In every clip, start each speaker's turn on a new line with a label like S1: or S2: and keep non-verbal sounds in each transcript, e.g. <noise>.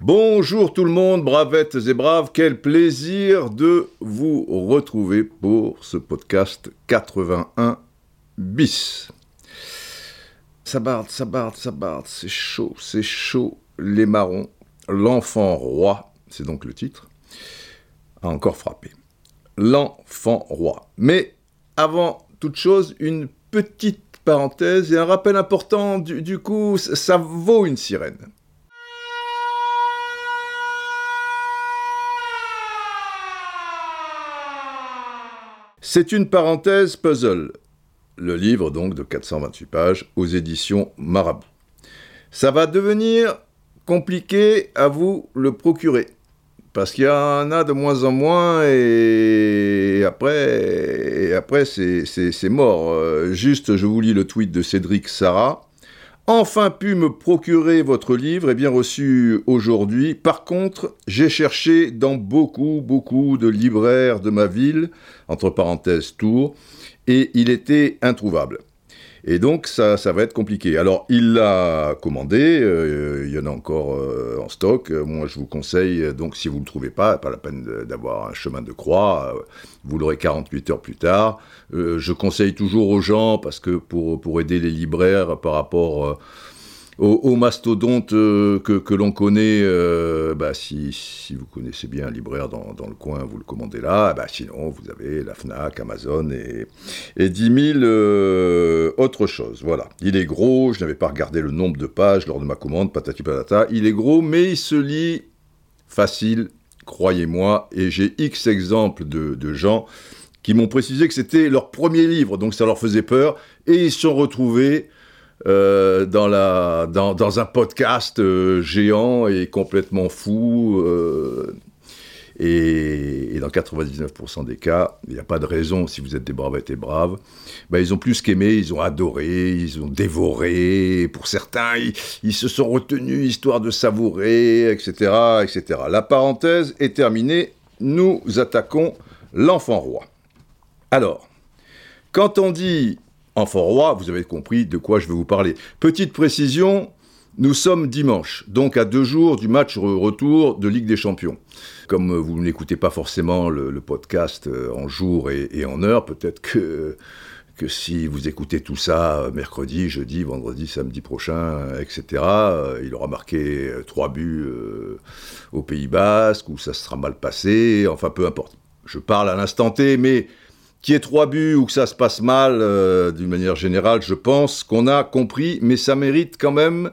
S1: Bonjour tout le monde, bravettes et braves, quel plaisir de vous retrouver pour ce podcast 81 bis. Ça barde, ça barde, ça barde, c'est chaud, c'est chaud, les marrons, l'enfant roi, c'est donc le titre, a encore frappé. L'enfant roi. Mais avant toute chose, une petite parenthèse et un rappel important, du, coup, ça- ça vaut une sirène. C'est une parenthèse puzzle. Le livre, donc, de 428 pages, aux éditions Marabout. Ça va devenir compliqué à vous le procurer. Parce qu'il y en a de moins en moins et après, après c'est mort. Euh, Juste, je vous lis le tweet de Cédric Sarah. Enfin pu me procurer votre livre et bien reçu aujourd'hui. Par contre, j'ai cherché dans beaucoup, beaucoup de libraires de ma ville, entre parenthèses Tours, et il était introuvable. Et donc, ça, ça va être compliqué. Alors, il l'a commandé, euh, il y en a encore euh, en stock. Moi, je vous conseille, euh, donc, si vous ne le trouvez pas, pas la peine d'avoir un chemin de croix, vous l'aurez 48 heures plus tard. Je conseille toujours aux gens, parce que pour, pour aider les libraires par rapport aux, aux mastodontes euh, que, l'on connaît, euh, bah, si, vous connaissez bien un libraire dans, dans le coin, vous le commandez là. Bah, sinon, vous avez la FNAC, Amazon et, et 10 000 euh, autres choses. Voilà. Il est gros, je n'avais pas regardé le nombre de pages lors de ma commande, patati patata. Il est gros, mais il se lit facile, croyez-moi, et j'ai X exemples de, de gens qui m'ont précisé que c'était leur premier livre, donc ça leur faisait peur, et ils se sont retrouvés euh, dans, un podcast euh, géant et complètement fou. euh, et, et dans 99% des cas, il n'y a pas de raison, si vous êtes des bravettes et braves, ben, ils ont plus qu'aimé, ils ont adoré, ils ont dévoré. Pour certains, ils, ils se sont retenus histoire de savourer, etc., etc. La parenthèse est terminée. Nous attaquons l'enfant roi. Alors, quand on dit roi, vous avez compris de quoi je vais vous parler. Petite précision, nous sommes dimanche, donc à deux jours du match re- retour de Ligue des Champions. Comme euh, vous n'écoutez pas forcément le, podcast euh, en jour et, en heure, peut-être que, que si vous écoutez tout ça euh, mercredi, jeudi, vendredi, samedi prochain, etc., il aura marqué trois buts au Pays Basque, ou ça se sera mal passé, enfin peu importe. Je parle à l'instant T, mais qu'il y ait trois buts ou que ça se passe mal, euh, d'une manière générale, je pense qu'on a compris, mais ça mérite quand même,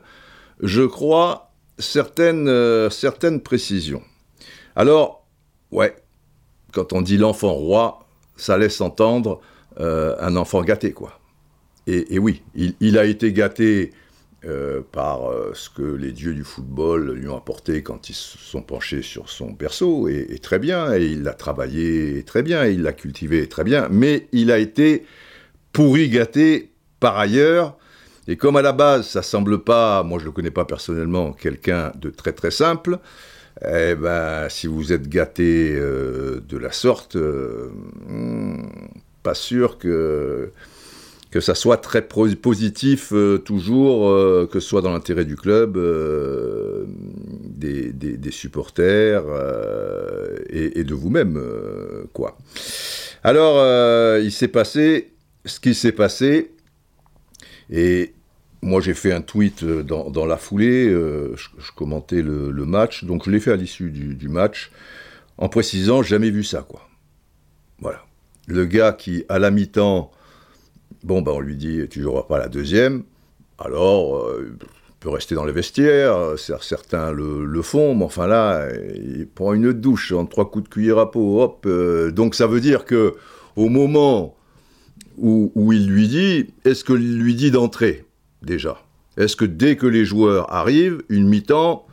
S1: je crois, certaines, euh, certaines précisions. Alors, ouais, quand on dit l'enfant roi, ça laisse entendre euh, un enfant gâté, quoi. Et, oui, il a été gâté euh, par euh, ce que les dieux du football lui ont apporté quand ils se sont penchés sur son berceau, et, très bien, et il l'a travaillé très bien, et il l'a cultivé très bien, mais il a été pourri gâté par ailleurs, et comme à la base, ça semble pas, moi je le connais pas personnellement, quelqu'un de très très simple, eh ben, si vous êtes gâté euh, de la sorte, hmm, pas sûr que que ça soit très positif euh, toujours, euh, que ce soit dans l'intérêt du club, euh, des, supporters et, de vous-même, quoi. Alors, il s'est passé ce qui s'est passé, et moi j'ai fait un tweet dans, la foulée, je, commentais le, le match, donc je l'ai fait à l'issue du, du match, en précisant jamais vu ça, quoi. Voilà. Le gars qui, à la mi-temps, Bon, ben on lui dit, tu joueras pas la deuxième. Alors, euh, il peut rester dans les vestiaires. cer- Certains le, le font, mais enfin là, il prend une douche en trois coups de cuillère à peau. Hop. euh, donc ça veut dire que au moment où, il lui dit, est-ce que lui dit d'entrer déjà? Est-ce que dès que les joueurs arrivent, une mi-temps,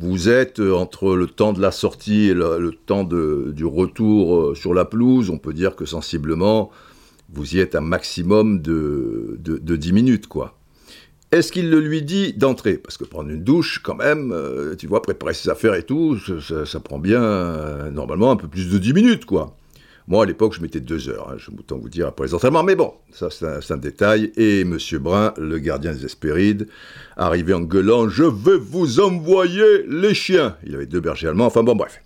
S1: vous êtes euh, entre le temps de la sortie et le, temps de- du retour sur la pelouse, on peut dire que sensiblement, vous y êtes un maximum de, de, de 10 minutes, quoi. Est-ce qu'il le lui dit d'entrer Parce que prendre une douche, quand même, euh, tu vois, préparer ses affaires et tout, ça, ça- prend bien, euh, normalement, un peu plus de 10 minutes, quoi. Moi, à l'époque, je mettais deux heures, hein, je autant vous dire, après les entraînements. Mais bon, ça, c'est un, détail. Et M. Brun, le gardien des Hespérides, arrivait en gueulant « Je vais vous envoyer les chiens !» Il avait deux bergers allemands. Enfin bon, bref.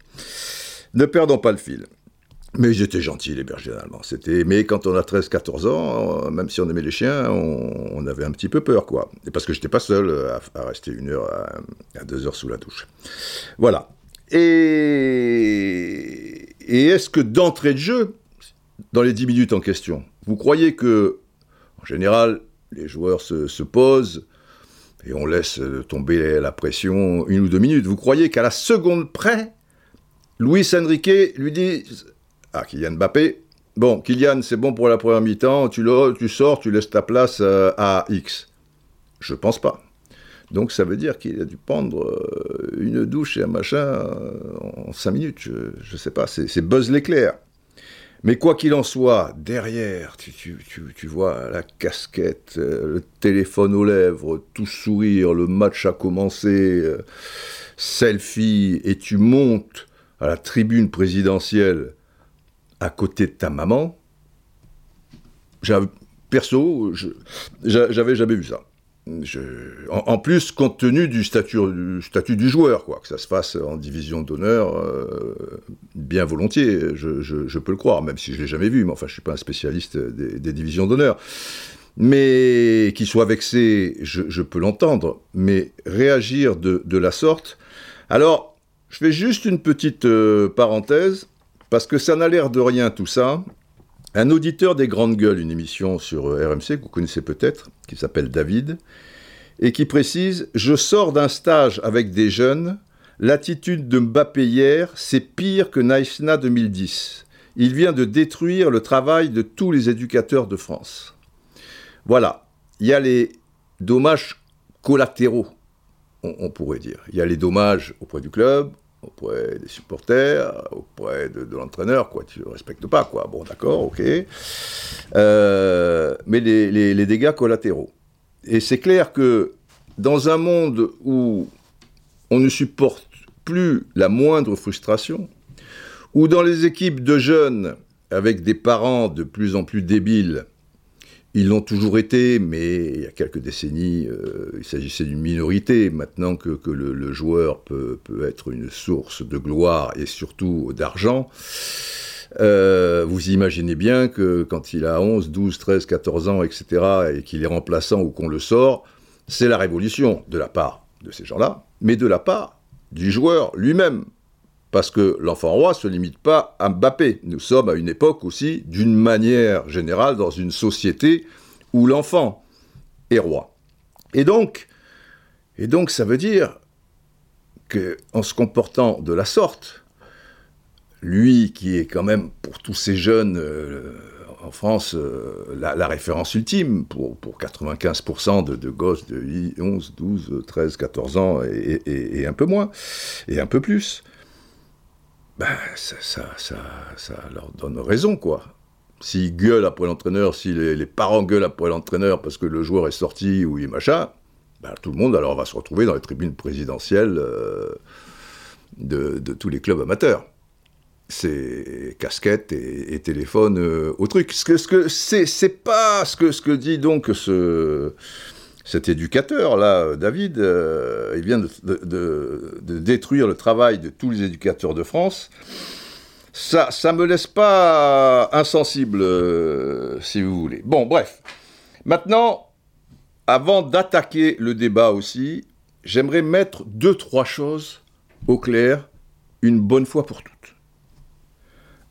S1: Ne perdons pas le fil. Mais ils étaient gentils, les bergers allemands. C'était... Mais quand on a 13-14 ans, euh, même si on aimait les chiens, on, avait un petit peu peur, quoi. Et parce que j'étais pas seul à, rester une heure, à, deux heures sous la douche. Voilà. Et, est-ce que d'entrée de jeu, dans les 10 minutes en question, vous croyez que, en général, les joueurs se, se posent et on laisse tomber la pression une ou deux minutes, vous croyez qu'à la seconde près, Luis Enrique lui dit ah, Kylian Mbappé. Bon, Kylian, c'est bon pour la première mi-temps, tu, tu sors, tu laisses ta place euh, à X. Je pense pas. Donc ça veut dire qu'il a dû prendre euh, une douche et un machin euh, en cinq minutes. Je, ne sais pas, c'est Buzz l'éclair. Mais quoi qu'il en soit, derrière, tu, tu, vois la casquette, le téléphone aux lèvres, tout sourire, le match a commencé, selfie, et tu montes à la tribune présidentielle à côté de ta maman, perso, j'avais jamais vu ça. en, plus, compte tenu du statut, du joueur, quoi, que ça se fasse en division d'honneur, euh, bien volontiers, je, peux le croire, même si je l'ai jamais vu, mais enfin, je suis pas un spécialiste des, divisions d'honneur. Mais qu'il soit vexé, je, peux l'entendre, mais réagir de, la sorte. Alors, je fais juste une petite euh, parenthèse. Parce que ça n'a l'air de rien tout ça. Un auditeur des Grandes Gueules, une émission sur euh, RMC que vous connaissez peut-être, qui s'appelle David, et qui précise Je sors d'un stage avec des jeunes. L'attitude de Mbappé hier, c'est pire que Naïsna 2010. Il vient de détruire le travail de tous les éducateurs de France. Voilà. Il y a les dommages collatéraux, on pourrait dire. Il y a les dommages auprès du club, auprès des supporters, auprès de, l'entraîneur, quoi. Tu respectes pas, quoi. Bon, d'accord, ok. Euh, mais les, dégâts collatéraux. Et c'est clair que dans un monde où on ne supporte plus la moindre frustration, où dans les équipes de jeunes, avec des parents de plus en plus débiles, ils l'ont toujours été, mais il y a quelques décennies, euh, il s'agissait d'une minorité. Maintenant que, le, joueur peut, être une source de gloire et surtout d'argent, euh, vous imaginez bien que quand il a 11, 12, 13, 14 ans, etc., et qu'il est remplaçant ou qu'on le sort, c'est la révolution de la part de ces gens-là, mais de la part du joueur lui-même. Parce que l'enfant roi ne se limite pas à Mbappé. Nous sommes à une époque aussi, d'une manière générale, dans une société où l'enfant est roi. Et donc, et donc ça veut dire qu'en se comportant de la sorte, lui qui est quand même pour tous ces jeunes euh, en France euh, la, référence ultime pour, pour 95% de, gosses de 11, 12, 13, 14 ans et, un peu moins, et un peu plus, ben, ça, ça, ça, leur donne raison, quoi. S'ils gueulent après l'entraîneur, si les, parents gueulent après l'entraîneur parce que le joueur est sorti ou il machin, ben, tout le monde alors va se retrouver dans les tribunes présidentielles euh, de, tous les clubs amateurs. C'est casquette et, téléphone euh, au truc. Ce que, ce c'est, pas ce que dit donc ce cet éducateur-là, David, euh, il vient de, détruire le travail de tous les éducateurs de France. Ça ne me laisse pas insensible, euh, si vous voulez. Bon, bref. Maintenant, avant d'attaquer le débat aussi, j'aimerais mettre deux, trois choses au clair une bonne fois pour toutes.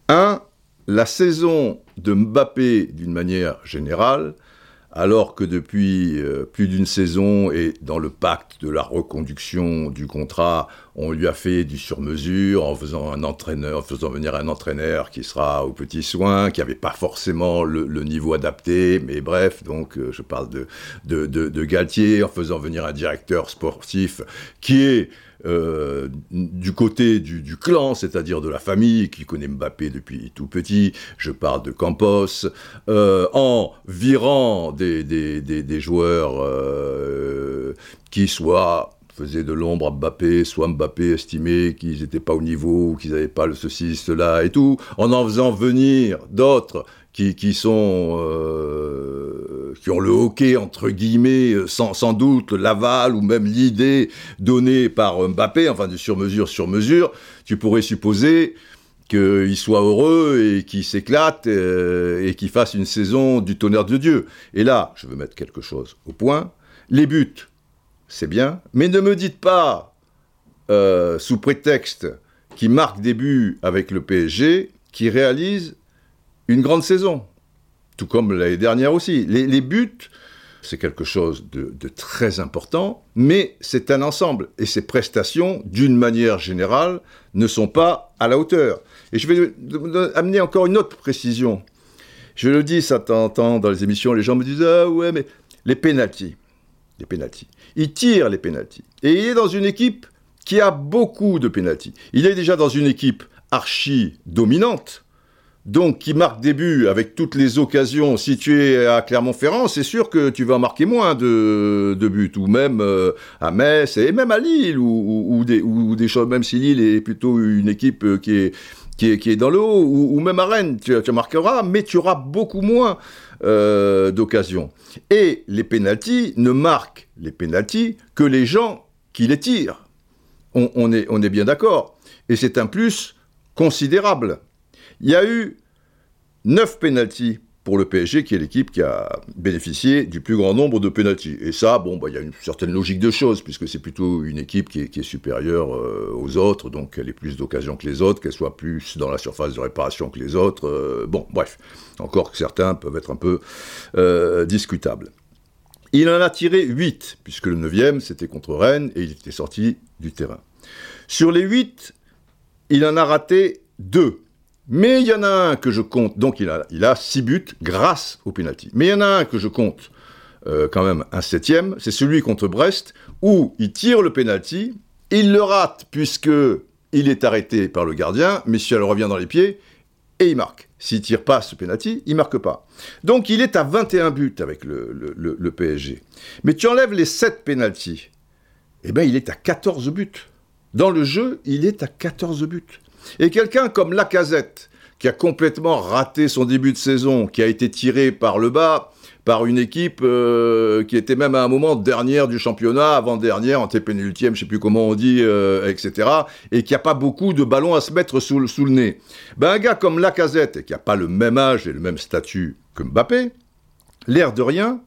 S1: Un, la saison de Mbappé, d'une manière générale, alors que depuis euh, plus d'une saison et dans le pacte de la reconduction du contrat, on lui a fait du sur-mesure en faisant un entraîneur, en faisant venir un entraîneur qui sera aux petits soins, qui n'avait pas forcément le, niveau adapté, mais bref, donc euh, je parle de, de, de Galtier, en faisant venir un directeur sportif qui est euh, du côté du, clan, c'est-à-dire de la famille qui connaît Mbappé depuis tout petit, je parle de Campos, euh, en virant des, des, joueurs euh, qui soient faisait de l'ombre à Mbappé, soit Mbappé estimait qu'ils n'étaient pas au niveau, qu'ils n'avaient pas le ceci, cela et tout, en en faisant venir d'autres qui, qui, sont euh, qui ont le hockey entre guillemets sans, sans doute l'aval ou même l'idée donnée par Mbappé enfin du sur mesure sur mesure tu pourrais supposer qu'il soit heureux et qu'il s'éclate euh, et qu'il fasse une saison du tonnerre de Dieu. Et là, je veux mettre quelque chose au point. Les buts, c'est bien, mais ne me dites pas, euh, sous prétexte qu'il marque des buts avec le PSG, qu'il réalise une grande saison. Tout comme l'année dernière aussi. Les, buts, c'est quelque chose de, très important, mais c'est un ensemble. Et ces prestations, d'une manière générale, ne sont pas à la hauteur. Et je vais amener encore une autre précision. Je le dis, ça t'entend dans les émissions, les gens me disent Ah ouais, mais les pénalties. Les pénalties. Il tire les pénalties. Et il est dans une équipe qui a beaucoup de pénalties. Il est déjà dans une équipe archi dominante, donc qui marque des buts avec toutes les occasions. Si tu es à Clermont-Ferrand, c'est sûr que tu vas marquer moins de, buts, ou même euh, à Metz, et même à Lille, ou, des, choses, même si Lille est plutôt une équipe euh, qui est qui est, dans le haut, ou, même à Rennes, tu, marqueras, mais tu auras beaucoup moins euh, d'occasions. Et les pénalties ne marquent les pénalties que les gens qui les tirent. On, est, on est bien d'accord. Et c'est un plus considérable. Il y a eu 9 pénalties pour le PSG, qui est l'équipe qui a bénéficié du plus grand nombre de pénalties. Et ça, bon, bah, il y a une certaine logique de choses, puisque c'est plutôt une équipe qui est, supérieure euh, aux autres, donc elle ait plus d'occasions que les autres, qu'elle soit plus dans la surface de réparation que les autres. Euh, bon, bref, encore que certains peuvent être un peu euh, discutables. Il en a tiré 8, puisque le 9e, c'était contre Rennes, et il était sorti du terrain. Sur les 8, il en a raté 2. Mais il y en a un que je compte, donc il a, il a six buts grâce au penalty. Mais il y en a un que je compte euh, quand même un septième, c'est celui contre Brest, où il tire le penalty, il le rate puisque il est arrêté par le gardien, mais si revient dans les pieds, et il marque. S'il tire pas ce penalty, il marque pas. Donc il est à 21 buts avec le, le, PSG. Mais tu enlèves les 7 penalties, eh bien il est à 14 buts. Dans le jeu, il est à 14 buts. Et quelqu'un comme Lacazette, qui a complètement raté son début de saison, qui a été tiré par le bas par une équipe euh, qui était même à un moment dernière du championnat, avant-dernière, antépénultième, je sais plus comment on dit, euh, etc., et qui n'a pas beaucoup de ballons à se mettre sous, le nez. Ben, un gars comme Lacazette, qui n'a pas le même âge et le même statut que Mbappé, l'air de rien,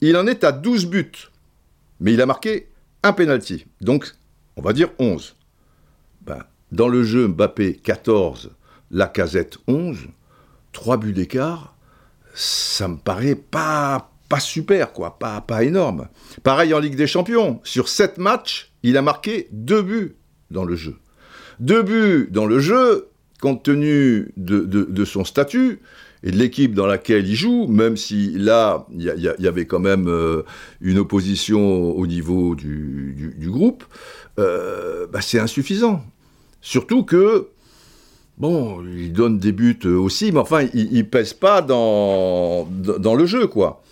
S1: il en est à 12 buts. Mais il a marqué un penalty. Donc, on va dire 11. Dans le jeu, Mbappé 14, Lacazette 11, 3 buts d'écart, ça me paraît pas, pas super, quoi, pas, pas énorme. Pareil en Ligue des Champions, sur 7 matchs, il a marqué 2 buts dans le jeu. 2 buts dans le jeu, compte tenu de, son statut et de l'équipe dans laquelle il joue, même si là, il y, avait quand même euh, une opposition au niveau du, groupe, euh, bah, c'est insuffisant. Surtout que, bon, il donne des buts aussi, mais enfin, il, ne pèse pas dans, le jeu, quoi.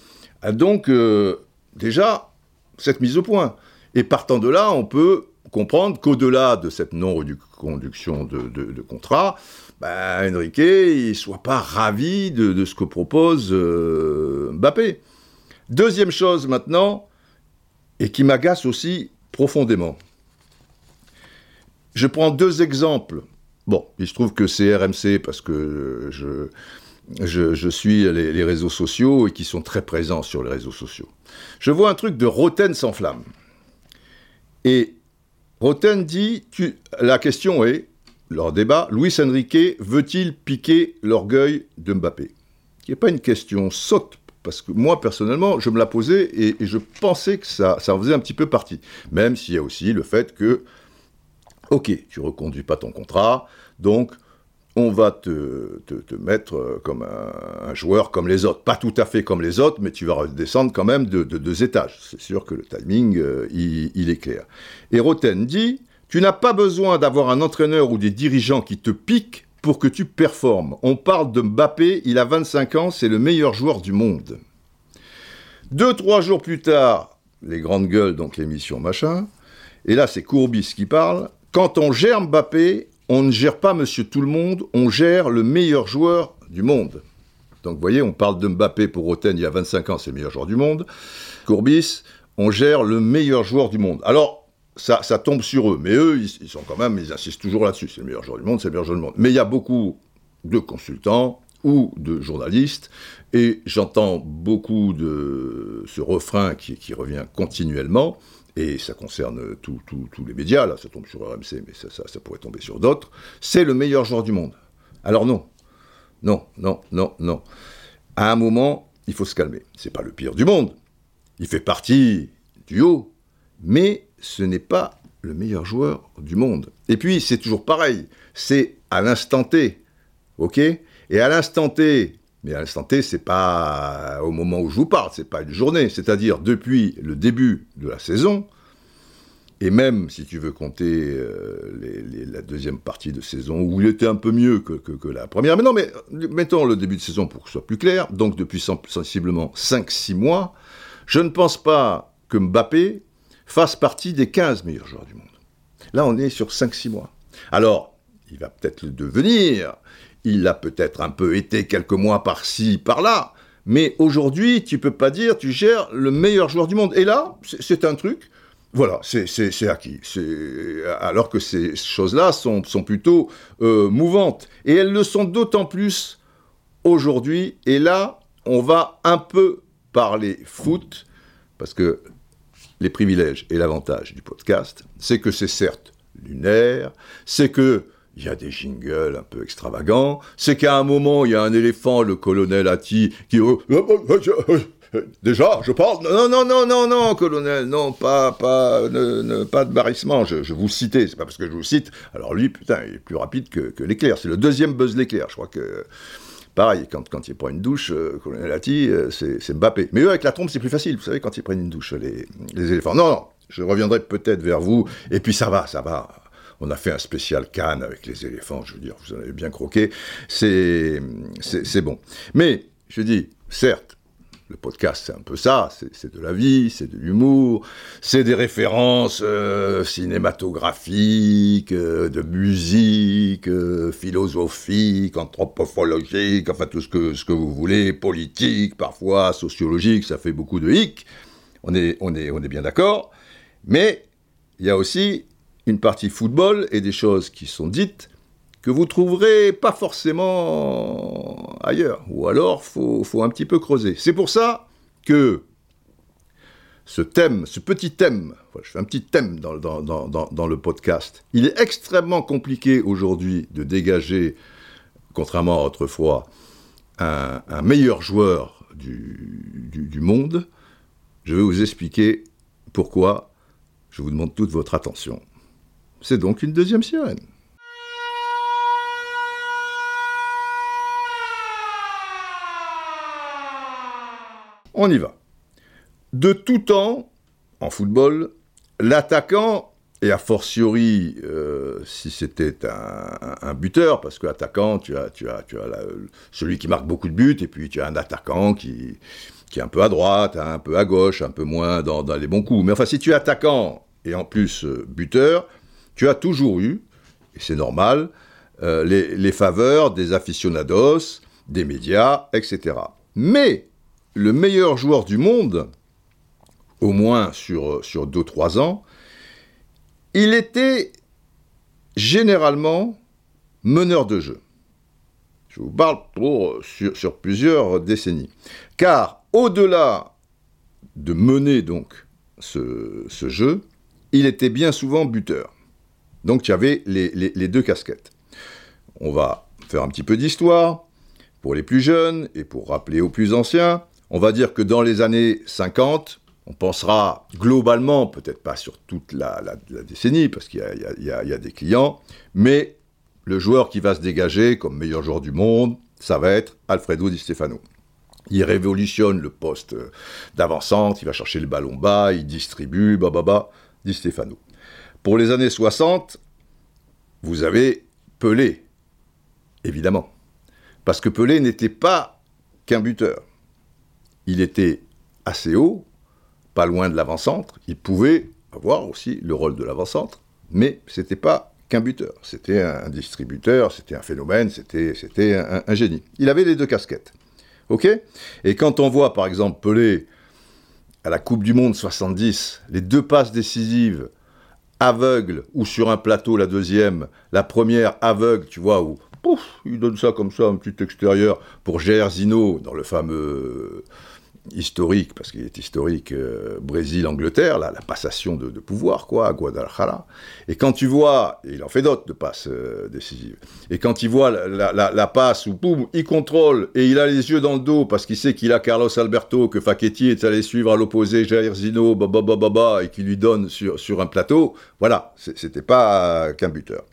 S1: Ah, donc, euh, déjà, cette mise au point. Et partant de là, on peut comprendre qu'au-delà de cette non-reconduction de, contrat, bah, Enrique, il soit pas ravi de, ce que propose euh, Mbappé. Deuxième chose maintenant, et qui m'agace aussi profondément. Je prends deux exemples. Bon, il se trouve que c'est RMC parce que je, suis les, réseaux sociaux et qui sont très présents sur les réseaux sociaux. Je vois un truc de Roten sans flamme. Et Roten dit, la question est, leur débat, Luis Enrique veut-il piquer l'orgueil de Mbappé? Qui n'est pas une question saute, parce que moi, personnellement, je me la posais et, et je pensais que ça, ça en faisait un petit peu partie. Même s'il y a aussi le fait que Ok, tu reconduis pas ton contrat, donc on va te, mettre euh, comme un, joueur comme les autres. Pas tout à fait comme les autres, mais tu vas redescendre quand même de, deux étages. C'est sûr que le timing, euh, il, est clair. Et Roten dit, tu n'as pas besoin d'avoir un entraîneur ou des dirigeants qui te piquent pour que tu performes. On parle de Mbappé, il a 25 ans, c'est le meilleur joueur du monde. Deux, trois jours plus tard, les grandes gueules, donc l'émission machin, et là c'est Courbis qui parle, quand on gère Mbappé, on ne gère pas monsieur tout le monde, on gère le meilleur joueur du monde. Donc vous voyez, on parle de Mbappé pour Roten il y a 25 ans, c'est le meilleur joueur du monde. Courbis, on gère le meilleur joueur du monde. Alors, ça, tombe sur eux, mais eux, ils, sont quand même, ils insistent toujours là-dessus. C'est le meilleur joueur du monde, c'est le meilleur joueur du monde. Mais il y a beaucoup de consultants ou de journalistes, et j'entends beaucoup de ce refrain qui revient continuellement, et ça concerne tous les médias, là, ça tombe sur RMC, mais ça, pourrait tomber sur d'autres, c'est le meilleur joueur du monde. Alors non, non, non, non, non. À un moment, il faut se calmer. C'est pas le pire du monde. Il fait partie du haut, mais ce n'est pas le meilleur joueur du monde. Et puis, c'est toujours pareil. C'est à l'instant T. OK? Et à l'instant T, mais à l'instant T, c'est pas au moment où je vous parle, c'est pas une journée. C'est-à-dire depuis le début de la saison, et même, si tu veux compter euh, la deuxième partie de saison, où il était un peu mieux que, la première. Mais non, mais mettons le début de saison pour que ce soit plus clair. Donc depuis sensiblement 5-6 mois, je ne pense pas que Mbappé fasse partie des 15 meilleurs joueurs du monde. Là, on est sur 5-6 mois. Alors, il va peut-être le devenir. Il a peut-être un peu été quelques mois par-ci, par-là. Mais aujourd'hui, tu peux pas dire tu gères le meilleur joueur du monde. Et là, c'est un truc voilà, c'est acquis. Alors que ces choses-là sont, plutôt euh, mouvantes. Et elles le sont d'autant plus aujourd'hui. Et là, on va un peu parler foot, parce que les privilèges et l'avantage du podcast, c'est que c'est certes lunaire, c'est que il y a des jingles un peu extravagants, c'est qu'à un moment, il y a un éléphant, le colonel Atti, qui... Déjà, je parle. Non, non, non, non, non, colonel, non, pas, pas, pas de barrissement. Je, vous citais, c'est pas parce que je vous cite. Alors lui, putain, il est plus rapide que, l'éclair. C'est le deuxième buzz l'éclair. Je crois que, pareil, quand, quand il prend une douche, euh, colonel Atti, euh, c'est Mbappé. Mais eux, avec la trompe, c'est plus facile. Vous savez, quand ils prennent une douche, les, les éléphants. Non, non, je reviendrai peut-être vers vous. Et puis ça va, ça va. On a fait un spécial Cannes avec les éléphants, je veux dire, vous en avez bien croqué. C'est bon. Mais, je dis, certes, le podcast, c'est un peu ça, c'est de la vie, c'est de l'humour, c'est des références euh, cinématographiques, euh, de musique, euh, philosophique, anthropologique, enfin tout ce que, ce que vous voulez, politique, parfois sociologique, ça fait beaucoup de hic, on est, on est, on est bien d'accord, mais il y a aussi une partie football et des choses qui sont dites que vous trouverez pas forcément ailleurs. Ou alors, faut, faut un petit peu creuser. C'est pour ça que ce thème, ce petit thème, je fais un petit thème dans, le podcast, il est extrêmement compliqué aujourd'hui de dégager, contrairement à autrefois, un, meilleur joueur du, du monde. Je vais vous expliquer pourquoi. Je vous demande toute votre attention. C'est donc une deuxième sirène. On y va. De tout temps, en football, l'attaquant, et a fortiori euh, si c'était un, buteur, parce que attaquant, tu as, tu as, tu as celui qui marque beaucoup de buts, et puis tu as un attaquant qui, qui est un peu à droite, un peu à gauche, un peu moins dans, les bons coups. Mais enfin, si tu es attaquant et en plus euh, buteur, tu as toujours eu, et c'est normal, euh, les, faveurs des aficionados, des médias, etc. Mais le meilleur joueur du monde, au moins sur, sur 2-3 ans, il était généralement meneur de jeu. Je vous parle pour, sur, plusieurs décennies. Car au-delà de mener donc ce, jeu, il était bien souvent buteur. Donc il y avait les, deux casquettes. On va faire un petit peu d'histoire pour les plus jeunes et pour rappeler aux plus anciens. On va dire que dans les années 50, on pensera globalement, peut-être pas sur toute la, décennie, parce qu'il y, a des clients, mais le joueur qui va se dégager comme meilleur joueur du monde, ça va être Alfredo Di Stefano. Il révolutionne le poste d'avancante, il va chercher le ballon bas, il distribue, bababa, Di Stefano. Pour les années 60, vous avez Pelé, évidemment. Parce que Pelé n'était pas qu'un buteur il était assez haut, pas loin de l'avant-centre, il pouvait avoir aussi le rôle de l'avant-centre, mais c'était pas qu'un buteur, c'était un distributeur, c'était un phénomène, c'était un, un génie. Il avait les deux casquettes. Ok? Et quand on voit par exemple Pelé à la Coupe du Monde 70, les deux passes décisives aveugle ou sur un plateau la deuxième, la première aveugle, tu vois, où pouf, il donne ça comme ça, un petit extérieur pour Gersino dans le fameux historique, parce qu'il est historique, euh, Brésil-Angleterre, la passation de, pouvoir, quoi, à Guadalajara. Et quand tu vois, il en fait d'autres de passes euh, décisives, et quand il voit la, passe où, boum, il contrôle, et il a les yeux dans le dos, parce qu'il sait qu'il a Carlos Alberto, que Facchetti est allé suivre à l'opposé, Jair Zino, et qui lui donne sur, sur un plateau, voilà, c'était pas qu'un buteur.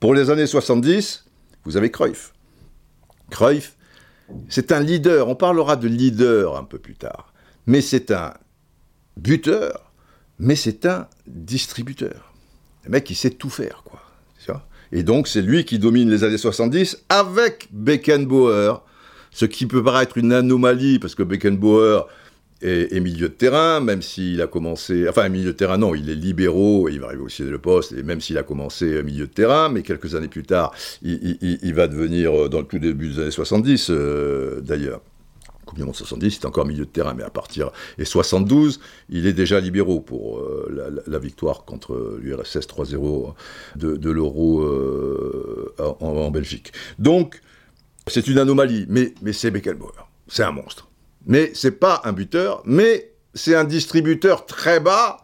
S1: Pour les années 70, vous avez Cruyff. Cruyff, c'est un leader, on parlera de leader un peu plus tard, mais c'est un buteur, mais c'est un distributeur. Le mec, il sait tout faire, quoi. Et donc, c'est lui qui domine les années 70 avec Beckenbauer, ce qui peut paraître une anomalie, parce que Beckenbauer, et, milieu de terrain, même s'il a commencé, enfin milieu de terrain non, il est libéraux, et il va arriver aussi le poste, et même s'il a commencé euh, milieu de terrain, mais quelques années plus tard, il, va devenir, euh, dans le tout début des années 70 euh, d'ailleurs, Coupe du Monde 70, c'est encore milieu de terrain, mais à partir et 72, il est déjà libéraux pour la, victoire contre l'URSS 3-0 de, l'euro en, Belgique. Donc, c'est une anomalie, mais, mais c'est Beckenbauer, c'est un monstre. Mais c'est pas un buteur, mais c'est un distributeur très bas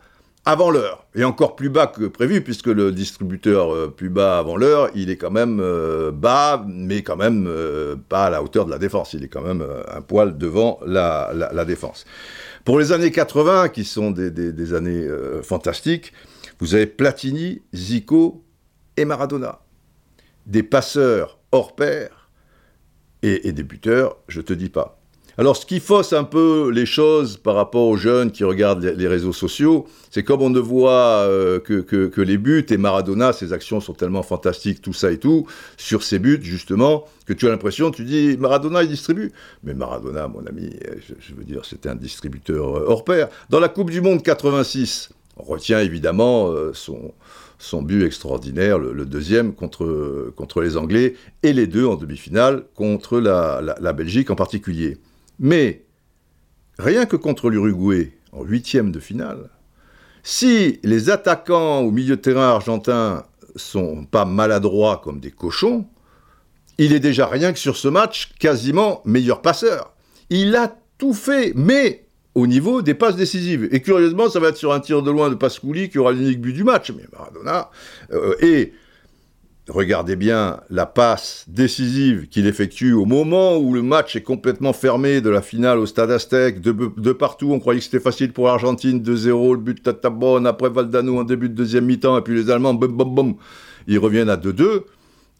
S1: avant l'heure. Et encore plus bas que prévu, puisque le distributeur euh, plus bas avant l'heure, il est quand même euh, bas, mais quand même euh, pas à la hauteur de la défense. Il est quand même un poil devant la, défense. Pour les années 80, qui sont des, années fantastiques, vous avez Platini, Zico et Maradona. Des passeurs hors pair et, et des buteurs, je te dis pas. Alors, ce qui fausse un peu les choses par rapport aux jeunes qui regardent les réseaux sociaux, c'est comme on ne voit euh, que, les buts, et Maradona, ses actions sont tellement fantastiques, tout ça et tout, sur ses buts, justement, que tu as l'impression, tu dis, Maradona, il distribue. Mais Maradona, mon ami, je, veux dire, c'était un distributeur euh, hors pair. Dans la Coupe du Monde 86, on retient évidemment euh, son, but extraordinaire, le, deuxième contre les Anglais, et les deux en demi-finale contre la Belgique en particulier. Mais, rien que contre l'Uruguay, en huitième de finale, si les attaquants au milieu de terrain argentin sont pas maladroits comme des cochons, il est déjà rien que sur ce match quasiment meilleur passeur. Il a tout fait, mais au niveau des passes décisives. Et curieusement, ça va être sur un tir de loin de Pascouli qui aura l'unique but du match. Mais Maradona. Euh, et regardez bien la passe décisive qu'il effectue au moment où le match est complètement fermé de la finale au Stade Aztec, de, partout, on croyait que c'était facile pour l'Argentine, 2-0, le but de Tatabon, après Valdano en début de deuxième mi-temps, et puis les Allemands, ils reviennent à 2-2.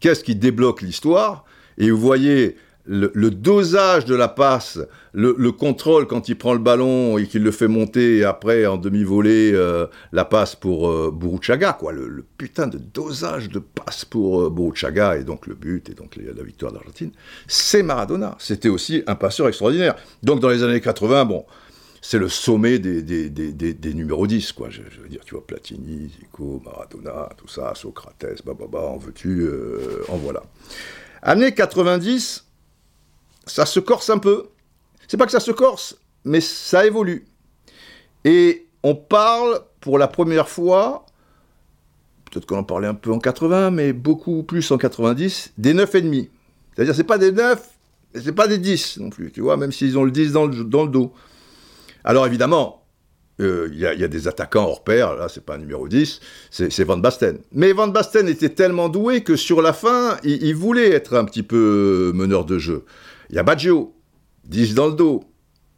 S1: Qu'est-ce qui débloque l'histoire? Et vous voyez le, dosage de la passe, le, contrôle quand il prend le ballon et qu'il le fait monter et après en demi-volée euh, la passe pour euh, quoi, le, putain de dosage de passe pour euh, et donc le but et donc la victoire d'Argentine, c'est Maradona. C'était aussi un passeur extraordinaire. Donc dans les années 80, bon, c'est le sommet des, des, numéros 10, quoi. Je, veux dire, tu vois, Platini, Zico, Maradona, tout ça, Socrates, bababa, en veux-tu, euh, en voilà. Années 90, ça se corse un peu. C'est pas que ça se corse, mais ça évolue. Et on parle pour la première fois, peut-être qu'on en parlait un peu en 80, mais beaucoup plus en 90, des 9,5. C'est-à-dire, c'est pas des 9, c'est pas des 10 non plus, tu vois, même s'ils ont le 10 dans le, dos. Alors évidemment, euh, il y, a des attaquants hors pair, là c'est pas un numéro 10, c'est Van Basten. Mais Van Basten était tellement doué que sur la fin, il voulait être un petit peu meneur de jeu. Il y a Baggio, 10 dans le dos,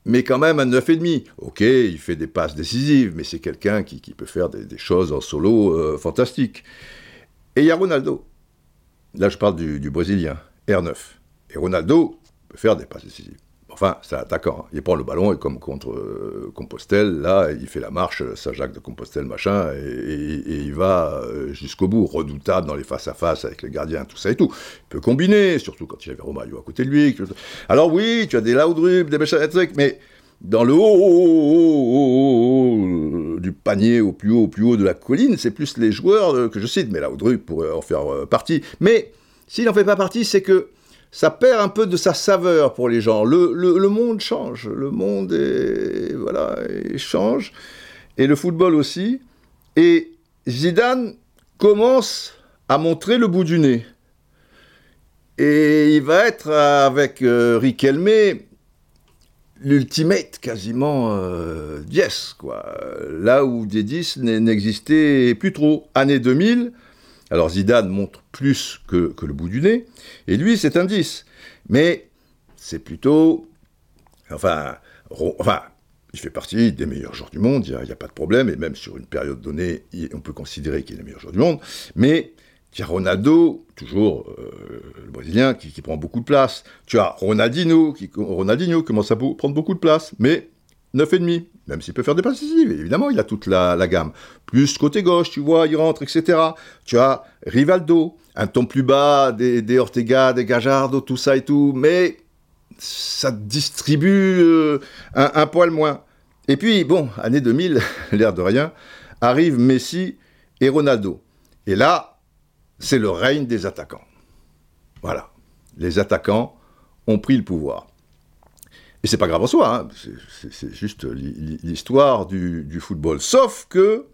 S1: mais quand même un 9,5. Ok, il fait des passes décisives, mais c'est quelqu'un qui, peut faire des, choses en solo euh, fantastiques. Et il y a Ronaldo. Là, je parle du, du Brésilien, R9. Et Ronaldo peut faire des passes décisives. Enfin, c'est un attaquant. Il prend le ballon et comme contre euh, Compostelle, là, il fait la marche, euh, Saint-Jacques de Compostelle, machin, et, il va euh, jusqu'au bout, redoutable dans les face-à-face avec les gardiens, tout ça et tout. Il peut combiner, surtout quand il avait Romario à côté de lui. Alors oui, tu as des Laudrup, des trucs, mais dans le haut, du panier au plus haut, au plus haut de la colline, c'est plus les joueurs que je cite, mais là, Audru pourrait en faire partie. Mais s'il n'en fait pas partie, c'est que ça perd un peu de sa saveur pour les gens. Le, le, monde change, le monde est, voilà, change, et le football aussi. Et Zidane commence à montrer le bout du nez. Et il va être avec euh, Riquelme l'ultimate quasiment euh, yes, quoi. Là où des 10 n'existait plus trop. Année 2000, alors Zidane montre plus que, le bout du nez, et lui c'est un 10. Mais c'est plutôt... Enfin, enfin, il fait partie des meilleurs joueurs du monde, il n'y a, pas de problème, et même sur une période donnée, on peut considérer qu'il est le meilleur joueur du monde, mais tu as Ronaldo, toujours euh, le Brésilien, qui, prend beaucoup de place. Tu as Ronaldinho, qui commence à prendre beaucoup de place, mais 9,5, même s'il peut faire des passes décisives, évidemment, il a toute la, gamme. Plus côté gauche, tu vois, il rentre, etc. Tu as Rivaldo, un ton plus bas, des, Ortega, des Gajardo, tout ça et tout, mais ça distribue euh, un, poil moins. Et puis, bon, année 2000, <laughs> l'air de rien, arrivent Messi et Ronaldo. Et là, c'est le règne des attaquants. Voilà. Les attaquants ont pris le pouvoir. Et c'est pas grave en soi, hein. c'est juste l'histoire du, football. Sauf que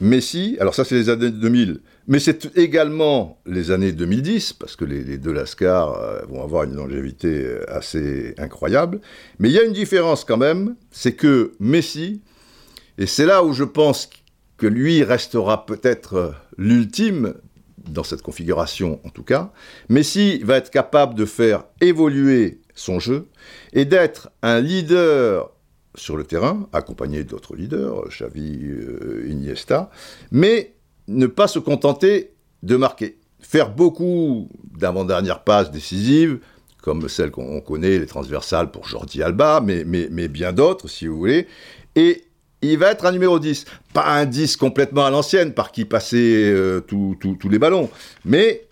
S1: Messi, alors ça c'est les années 2000, mais c'est également les années 2010, parce que les, deux Lascar euh, vont avoir une longévité euh, assez incroyable. Mais il y a une différence quand même, c'est que Messi, et c'est là où je pense que lui restera peut-être euh, l'ultime, dans cette configuration en tout cas, Messi va être capable de faire évoluer son jeu et d'être un leader sur le terrain, accompagné d'autres leaders, Xavi, euh, Iniesta, mais ne pas se contenter de marquer. Faire beaucoup d'avant-dernières passes décisives, comme celles qu'on connaît, les transversales pour Jordi Alba, mais, mais, bien d'autres, si vous voulez. Et il va être un numéro 10. Pas un 10 complètement à l'ancienne, par qui passer euh, tous les ballons, mais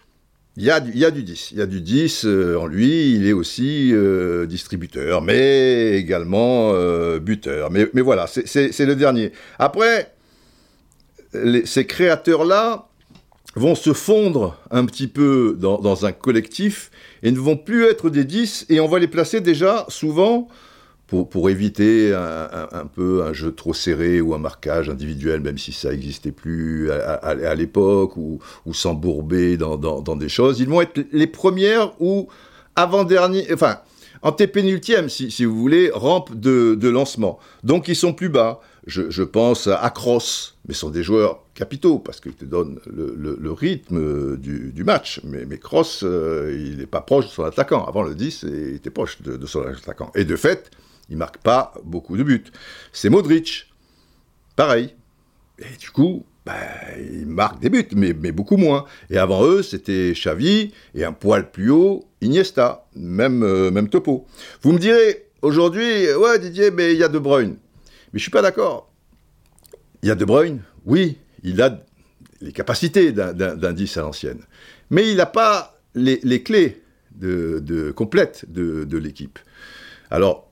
S1: il y, a, du 10. Il y a du 10 euh, en lui. Il est aussi euh, distributeur, mais également euh, buteur. Mais, voilà, c'est le dernier. Après, ces créateurs-là vont se fondre un petit peu dans, dans, un collectif et ne vont plus être des 10. Et on va les placer déjà souvent pour, éviter un, peu un jeu trop serré ou un marquage individuel, même si ça n'existait plus à, l'époque, ou, s'embourber dans, des choses. Ils vont être les premières ou avant-dernier, enfin, en pénultième, si, si, vous voulez, rampe de, lancement. Donc ils sont plus bas. Je, pense à Cross, mais ce sont des joueurs capitaux, parce qu'ils te donnent le, rythme du, match. Mais, mais Cross, euh, il n'est pas proche de son attaquant. Avant le 10, il était proche de son attaquant. Et de fait, il marque pas beaucoup de buts. C'est Modric, pareil. Et du coup, ben, il marque des buts, mais, beaucoup moins. Et avant eux, c'était Xavi et un poil plus haut, Iniesta, même, euh, même topo. Vous me direz, aujourd'hui, ouais Didier, mais il y a De Bruyne. Mais je suis pas d'accord. Il y a De Bruyne, oui, il a les capacités d'un 10 à l'ancienne. Mais il n'a pas les, les, clés de, de complètes de, de l'équipe. Alors,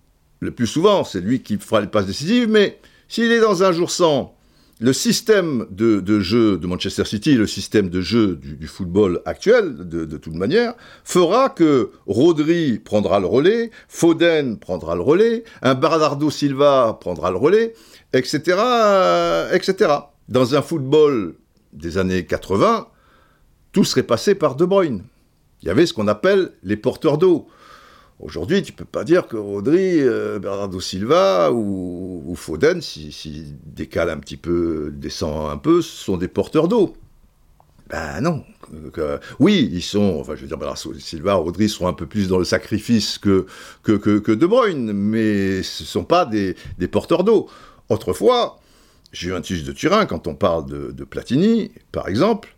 S1: le plus souvent, c'est lui qui fera les passes décisives, mais s'il est dans un jour sans, le système de, jeu de Manchester City, le système de jeu du, football actuel, de, toute manière, fera que Rodri prendra le relais, Foden prendra le relais, un Bernardo Silva prendra le relais, etc., etc. Dans un football des années 80, tout serait passé par De Bruyne. Il y avait ce qu'on appelle les porteurs d'eau. Aujourd'hui, tu peux pas dire que Rodri, euh, Bernardo Silva ou, Foden, s'ils si, décalent un petit peu, descend un peu, sont des porteurs d'eau. Ben non. oui, ils sont, enfin je veux dire, Bernardo Silva, Rodri sont un peu plus dans le sacrifice que, que, que, De Bruyne, mais ce ne sont pas des, des porteurs d'eau. Autrefois, j'ai eu un tige de Turin, quand on parle de Platini, par exemple,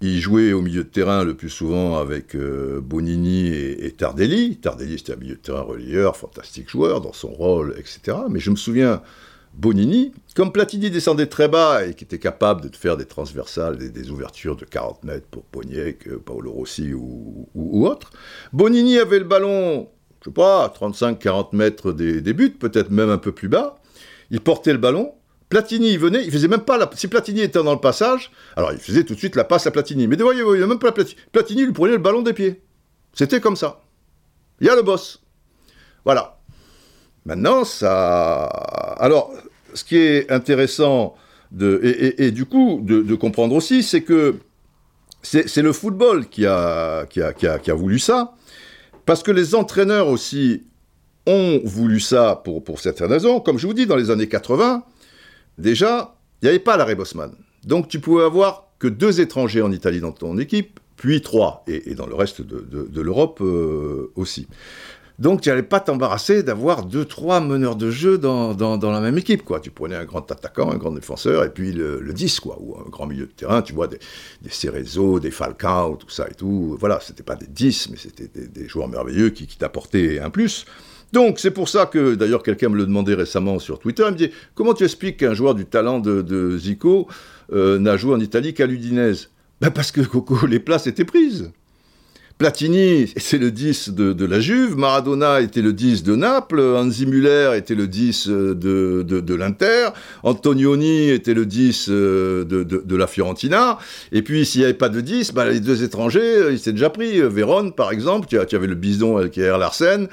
S1: il jouait au milieu de terrain le plus souvent avec euh, Bonini et, Tardelli. Tardelli, c'était un milieu de terrain relieur, fantastique joueur dans son rôle, etc. Mais je me souviens, Bonini, comme Platini descendait très bas et qui était capable de faire des transversales, des, ouvertures de 40 mètres pour Pogniec, Paolo Rossi ou, ou, autre, Bonini avait le ballon, je sais pas, 35-40 mètres des, des buts, peut-être même un peu plus bas. Il portait le ballon, Platini il venait, il faisait même pas la... Si Platini était dans le passage, alors il faisait tout de suite la passe à Platini. Mais voyez, il même pas Platini. Platini lui prenait le ballon des pieds. C'était comme ça. Il y a le boss. Voilà. Maintenant, ça. Alors, ce qui est intéressant et, du coup de, comprendre aussi, c'est que c'est le football qui a, voulu ça, parce que les entraîneurs aussi ont voulu ça pour certaines raisons. Comme je vous dis, dans les années 80, déjà, il n'y avait pas l'arrêt Bosman. Donc tu pouvais avoir que deux étrangers en Italie dans ton équipe, puis trois, et, dans le reste de, l'Europe euh, aussi. Donc tu n'allais pas t'embarrasser d'avoir deux, trois meneurs de jeu dans, la même équipe. Quoi. Tu prenais un grand attaquant, un grand défenseur, et puis le, 10, quoi, ou un grand milieu de terrain, tu vois, des, des Cerezo, des Falcao, tout ça et tout. Voilà, c'était pas des 10, mais c'était des, joueurs merveilleux qui, qui t'apportaient un plus. Donc c'est pour ça que, d'ailleurs, quelqu'un me le demandait récemment sur Twitter, il me dit, comment tu expliques qu'un joueur du talent de, Zico euh, n'a joué en Italie qu'à l'Udinese? Ben Parce que, Coco, <laughs> les places étaient prises. Platini, c'est le 10 de, la Juve, Maradona était le 10 de Naples, Hansi Müller était le 10 de, de, l'Inter, Antonioni était le 10 euh, de, la Fiorentina, et puis s'il n'y avait pas de 10, bah, les deux étrangers, euh, ils s'étaient déjà pris. Vérone, par exemple, tu, avais le bison qui est Larsen,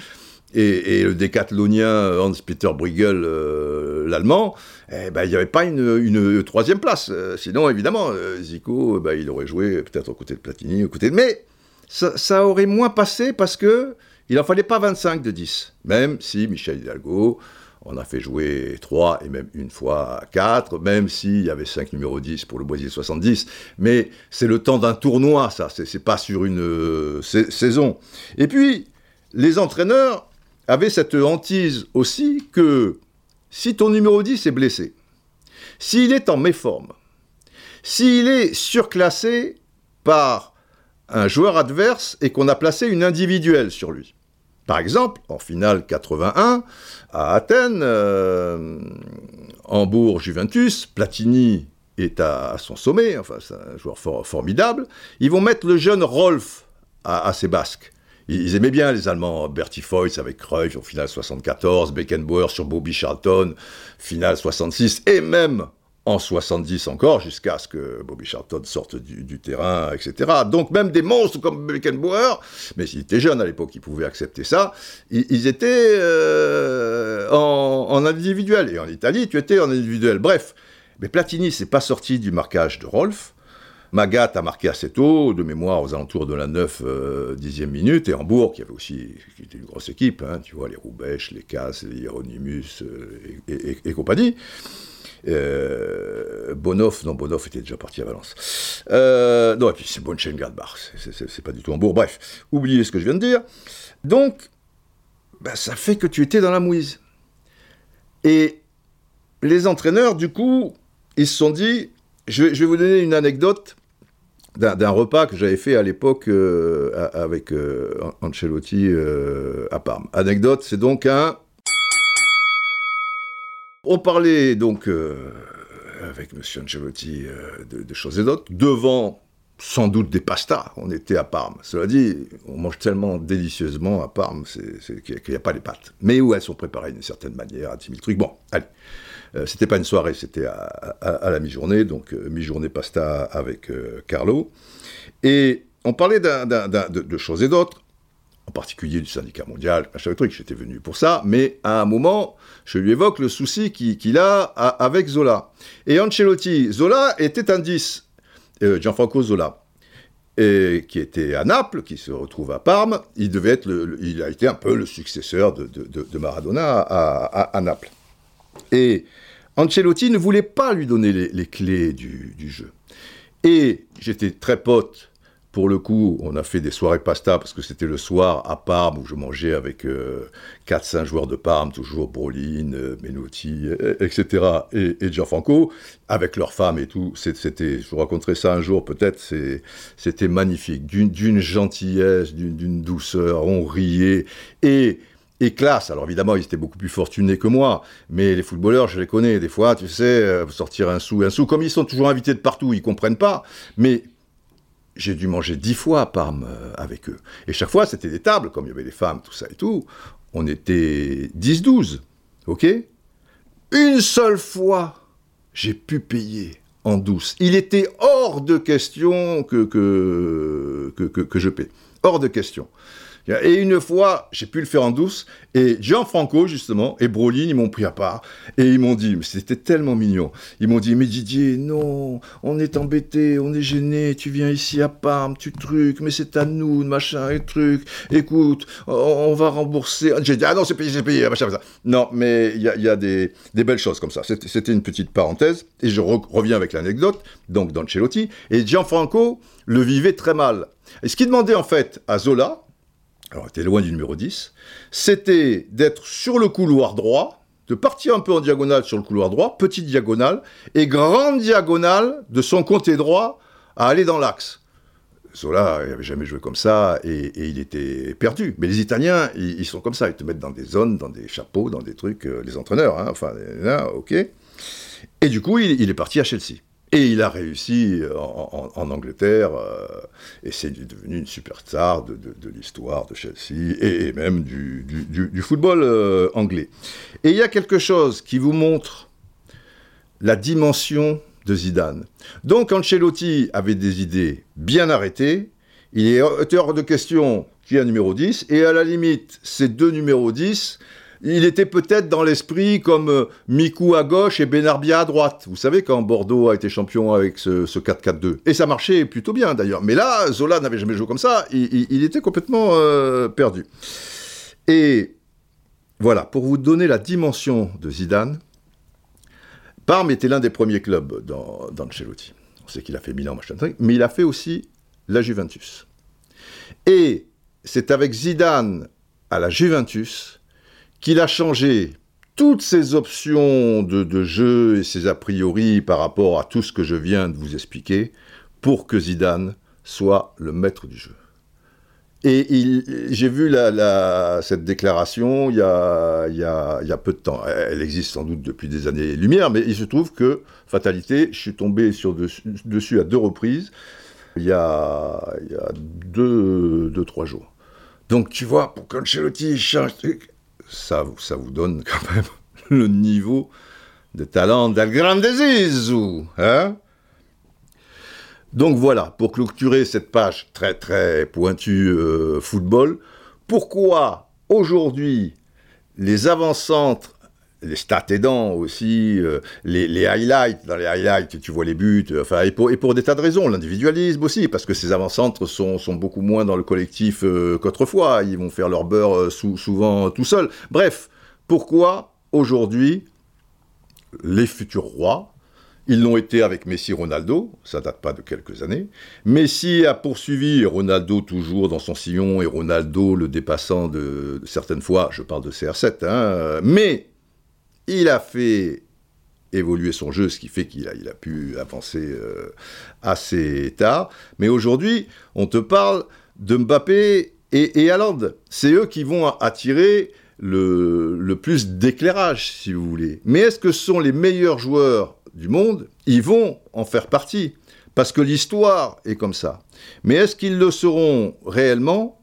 S1: et, le décathlonien Hans-Peter Bruegel, euh, l'allemand, eh ben, il n'y avait pas une, troisième place. sinon, évidemment, Zico, bah, il aurait joué peut-être aux côtés de Platini, aux côtés. Mais ça, aurait moins passé parce que il n'en fallait pas 25 de 10. Même si Michel Hidalgo on a fait jouer 3 et même une fois 4, même s'il y avait 5 numéros 10 pour le Boisier 70. Mais c'est le temps d'un tournoi, ça, c'est pas sur une euh, saison. Et puis, les entraîneurs avaient cette hantise aussi que si ton numéro 10 est blessé, s'il est en méforme, s'il est surclassé par un joueur adverse et qu'on a placé une individuelle sur lui. Par exemple, en finale 81, à Athènes, euh, Hambourg-Juventus, Platini est à, son sommet, enfin c'est un joueur formidable, ils vont mettre le jeune Rolf à, ses basques. Ils, aimaient bien les Allemands, Bertie Foyce avec Cruyff en finale 74, Beckenbauer sur Bobby Charlton, finale 66, et même en 70 encore, jusqu'à ce que Bobby Charlton sorte du, terrain, etc. Donc même des monstres comme Beckenbauer, mais s'il était jeune à l'époque, il pouvait accepter ça, ils, étaient euh, en, individuel. Et en Italie, tu étais en individuel. Bref, mais Platini s'est pas sorti du marquage de Rolf. Magat a marqué assez tôt, de mémoire aux alentours de la 9 euh, 10e minute, et Hambourg, qui avait aussi une grosse équipe, hein, tu vois, les Roubaix, les Cass, les Hieronymus euh, et, et compagnie. Euh, Bonoff, non, Bonoff était déjà parti à Valence. Euh, non, et puis c'est Bonchen-Gladbach, c'est pas du tout Hambourg. Bref, oubliez ce que je viens de dire. Donc, ben, ça fait que tu étais dans la mouise. Et les entraîneurs, du coup, ils se sont dit, je vais, vous donner une anecdote d'un repas que j'avais fait à l'époque euh, avec Ancelotti à Parme. Anecdote, c'est donc un on parlait donc euh, avec M. Ancelotti euh, de, choses et d'autres, devant sans doute des pastas. On était à Parme. Cela dit, on mange tellement délicieusement à Parme qu'il n'y a, pas les pâtes. Mais où elles sont préparées d'une certaine manière, à 10 000 trucs. Bon, allez. Euh, c'était pas une soirée, c'était à, la mi-journée, donc mi-journée pasta avec Carlo. Et on parlait de, choses et d'autres en particulier du syndicat mondial, machin truc, j'étais venu pour ça, mais à un moment, je lui évoque le souci qu'il a avec Zola. Et Ancelotti, Zola était un 10, euh, Gianfranco Zola, qui était à Naples, qui se retrouve à Parme, il devait être il a été un peu le successeur de, Maradona à, Naples. Et Ancelotti ne voulait pas lui donner les, clés du, jeu. Et j'étais très pote pour le coup, on a fait des soirées pasta parce que c'était le soir à Parme où je mangeais avec 4-5 euh, joueurs de Parme, toujours Brolin, euh, Menotti, etc. Et, et, Gianfranco, avec leurs femmes et tout. C'était, je vous raconterai ça un jour peut-être, c'était magnifique. D'une gentillesse, d'une douceur, on riait. Et et classe. Alors évidemment, ils étaient beaucoup plus fortunés que moi, mais les footballeurs, je les connais. Des fois, tu sais, euh, sortir un sou, un sou, comme ils sont toujours invités de partout, ils comprennent pas. Mais j'ai dû manger dix fois à Parme avec eux. Et chaque fois, c'était des tables, comme il y avait des femmes, tout ça et tout. On était 10-12, ok? Une seule fois, j'ai pu payer en douce. Il était hors de question que, que, que, que je paie. Hors de question. Et une fois, j'ai pu le faire en douce, et Gianfranco, justement, et Brolin, ils m'ont pris à part, et ils m'ont dit, mais c'était tellement mignon, ils m'ont dit, mais Didier, non, on est embêté, on est gêné, tu viens ici à Parme, tu trucs, mais c'est à nous, machin, et truc, écoute, on va rembourser. J'ai dit, ah non, c'est payé, c'est payé, machin, ça. Non, mais il y a, des, belles choses comme ça. C'était une petite parenthèse, et je reviens avec l'anecdote, donc d'Ancelotti, et Gianfranco le vivait très mal. Et ce qu'il demandait en fait à Zola, alors était loin du numéro 10, c'était d'être sur le couloir droit, de partir un peu en diagonale sur le couloir droit, petite diagonale, et grande diagonale de son côté droit à aller dans l'axe. Zola, il n'avait jamais joué comme ça et, il était perdu. Mais les Italiens, ils, sont comme ça, ils te mettent dans des zones, dans des chapeaux, dans des trucs, euh, les entraîneurs, hein, enfin, là, ok. Et du coup, il est parti à Chelsea. Et il a réussi euh, en, Angleterre, euh, et c'est devenu une superstar de, de, l'histoire de Chelsea et, même du, football euh, anglais. Et il y a quelque chose qui vous montre la dimension de Zidane. Donc Ancelotti avait des idées bien arrêtées, il est hors de question ait un numéro 10, et à la limite, ces deux numéros 10, il était peut-être dans l'esprit comme euh, Mikou à gauche et Benarbia à droite. Vous savez, quand Bordeaux a été champion avec ce, 4-4-2. Et ça marchait plutôt bien d'ailleurs. Mais là, Zola n'avait jamais joué comme ça. Il, était complètement euh, perdu. Et voilà, pour vous donner la dimension de Zidane, Parme était l'un des premiers clubs dans, dans On sait qu'il a fait Milan, machin, mais il a fait aussi la Juventus. Et c'est avec Zidane à la Juventus qu'il a changé toutes ses options de, jeu et ses a priori par rapport à tout ce que je viens de vous expliquer pour que Zidane soit le maître du jeu. Et j'ai vu cette déclaration il y, a, peu de temps. Elle existe sans doute depuis des années-lumière, mais il se trouve que, fatalité, je suis tombé dessus, à deux reprises il y a, deux, trois jours. Donc tu vois, pour qu'Ancelotti change ça, vous donne quand même <laughs> le niveau de talent d'Al. Hein? Donc voilà, pour clôturer cette page très très pointue euh, football, pourquoi aujourd'hui les avant-centres les stats aidants aussi, euh, les, highlights, dans les highlights, tu vois les buts, euh, enfin, et pour, et pour des tas de raisons, l'individualisme aussi, parce que ces avant-centres sont, sont, beaucoup moins dans le collectif euh, qu'autrefois, ils vont faire leur beurre souvent tout seuls. Bref, pourquoi aujourd'hui les futurs rois, ils l'ont été avec Messi Ronaldo, ça date pas de quelques années. Messi a poursuivi, Ronaldo toujours dans son sillon, et Ronaldo le dépassant de, certaines fois, je parle de CR7, hein, mais il a fait évoluer son jeu, ce qui fait qu'il a, pu avancer euh, assez tard. Mais aujourd'hui, on te parle de Mbappé et, et C'est eux qui vont attirer le, le plus d'éclairage, si vous voulez. Mais est-ce que ce sont les meilleurs joueurs du monde? Ils vont en faire partie. Parce que l'histoire est comme ça. Mais est-ce qu'ils le seront réellement?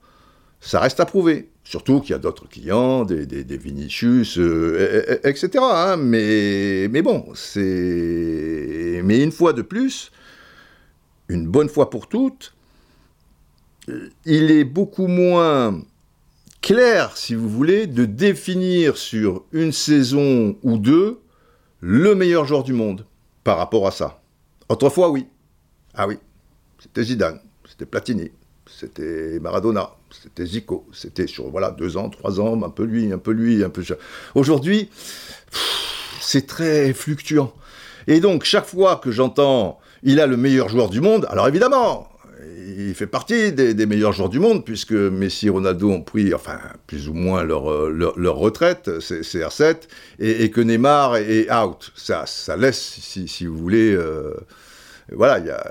S1: Ça reste à prouver. Surtout qu'il y a d'autres clients, des, Vinicius, euh, etc. Hein. mais, mais bon, c'est. Mais une fois de plus, une bonne fois pour toutes, il est beaucoup moins clair, si vous voulez, de définir sur une saison ou deux le meilleur joueur du monde par rapport à ça. Autrefois, oui. Ah oui, c'était Zidane, c'était Platini, c'était Maradona, c'était Zico, c'était sur voilà deux ans, trois ans, un peu lui, un peu lui, un peu. Aujourd'hui, c'est très fluctuant. Et donc chaque fois que j'entends, il a le meilleur joueur du monde, alors évidemment, il fait partie des, meilleurs joueurs du monde, puisque Messi et Ronaldo ont pris, enfin, plus ou moins leur, euh, leur, retraite, c'est R7, et, que Neymar est out. Ça, ça laisse, si, vous voulez, euh, voilà, il y a,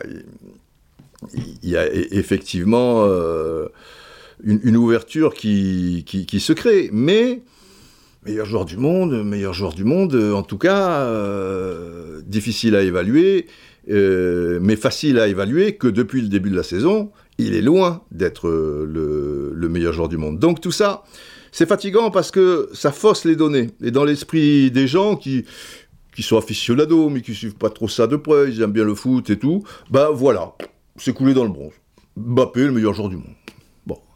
S1: y a effectivement euh, une, ouverture qui, se crée. Mais meilleur joueur du monde, meilleur joueur du monde, en tout cas, euh, difficile à évaluer, euh, mais facile à évaluer que depuis le début de la saison, il est loin d'être le, le, meilleur joueur du monde. Donc tout ça, c'est fatigant parce que ça fausse les données. Et dans l'esprit des gens qui, qui sont aficionados, mais qui suivent pas trop ça de près, ils aiment bien le foot et tout, ben voilà, c'est coulé dans le bronze. Mbappé, le meilleur joueur du monde.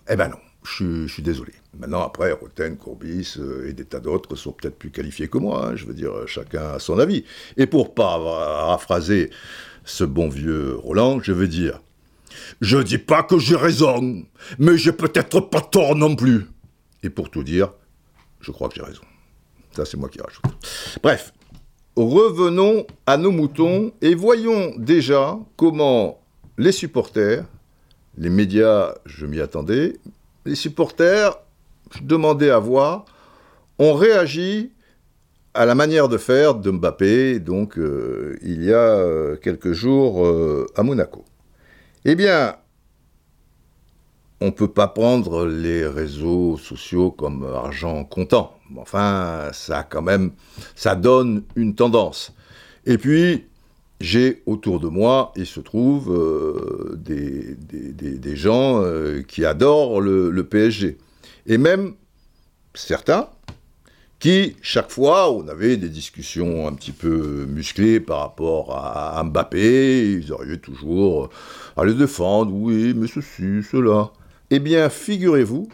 S1: Eh ben non, je, suis désolé. Maintenant, après, Roten, Courbis euh, et des tas d'autres sont peut-être plus qualifiés que moi, hein, je veux dire, chacun a son avis. Et pour paraphraser ce bon vieux Roland, je veux dire, je dis pas que j'ai raison, mais j'ai peut-être pas tort non plus. Et pour tout dire, je crois que j'ai raison. Ça, c'est moi qui rajoute. Bref, revenons à nos moutons et voyons déjà comment les supporters, les médias, je m'y attendais, les supporters, je demandais à voir, ont réagi à la manière de faire de Mbappé, donc euh, il y a euh, quelques jours euh, à Monaco. Eh bien, on ne peut pas prendre les réseaux sociaux comme argent comptant. Enfin, ça quand même, ça donne une tendance. Et puis, j'ai autour de moi, il se trouve, euh, des, des, gens euh, qui adorent le, PSG. Et même certains qui, chaque fois, on avait des discussions un petit peu musclées par rapport à, Mbappé, ils arrivaient toujours à le défendre, oui, mais ceci, cela. Eh bien, figurez-vous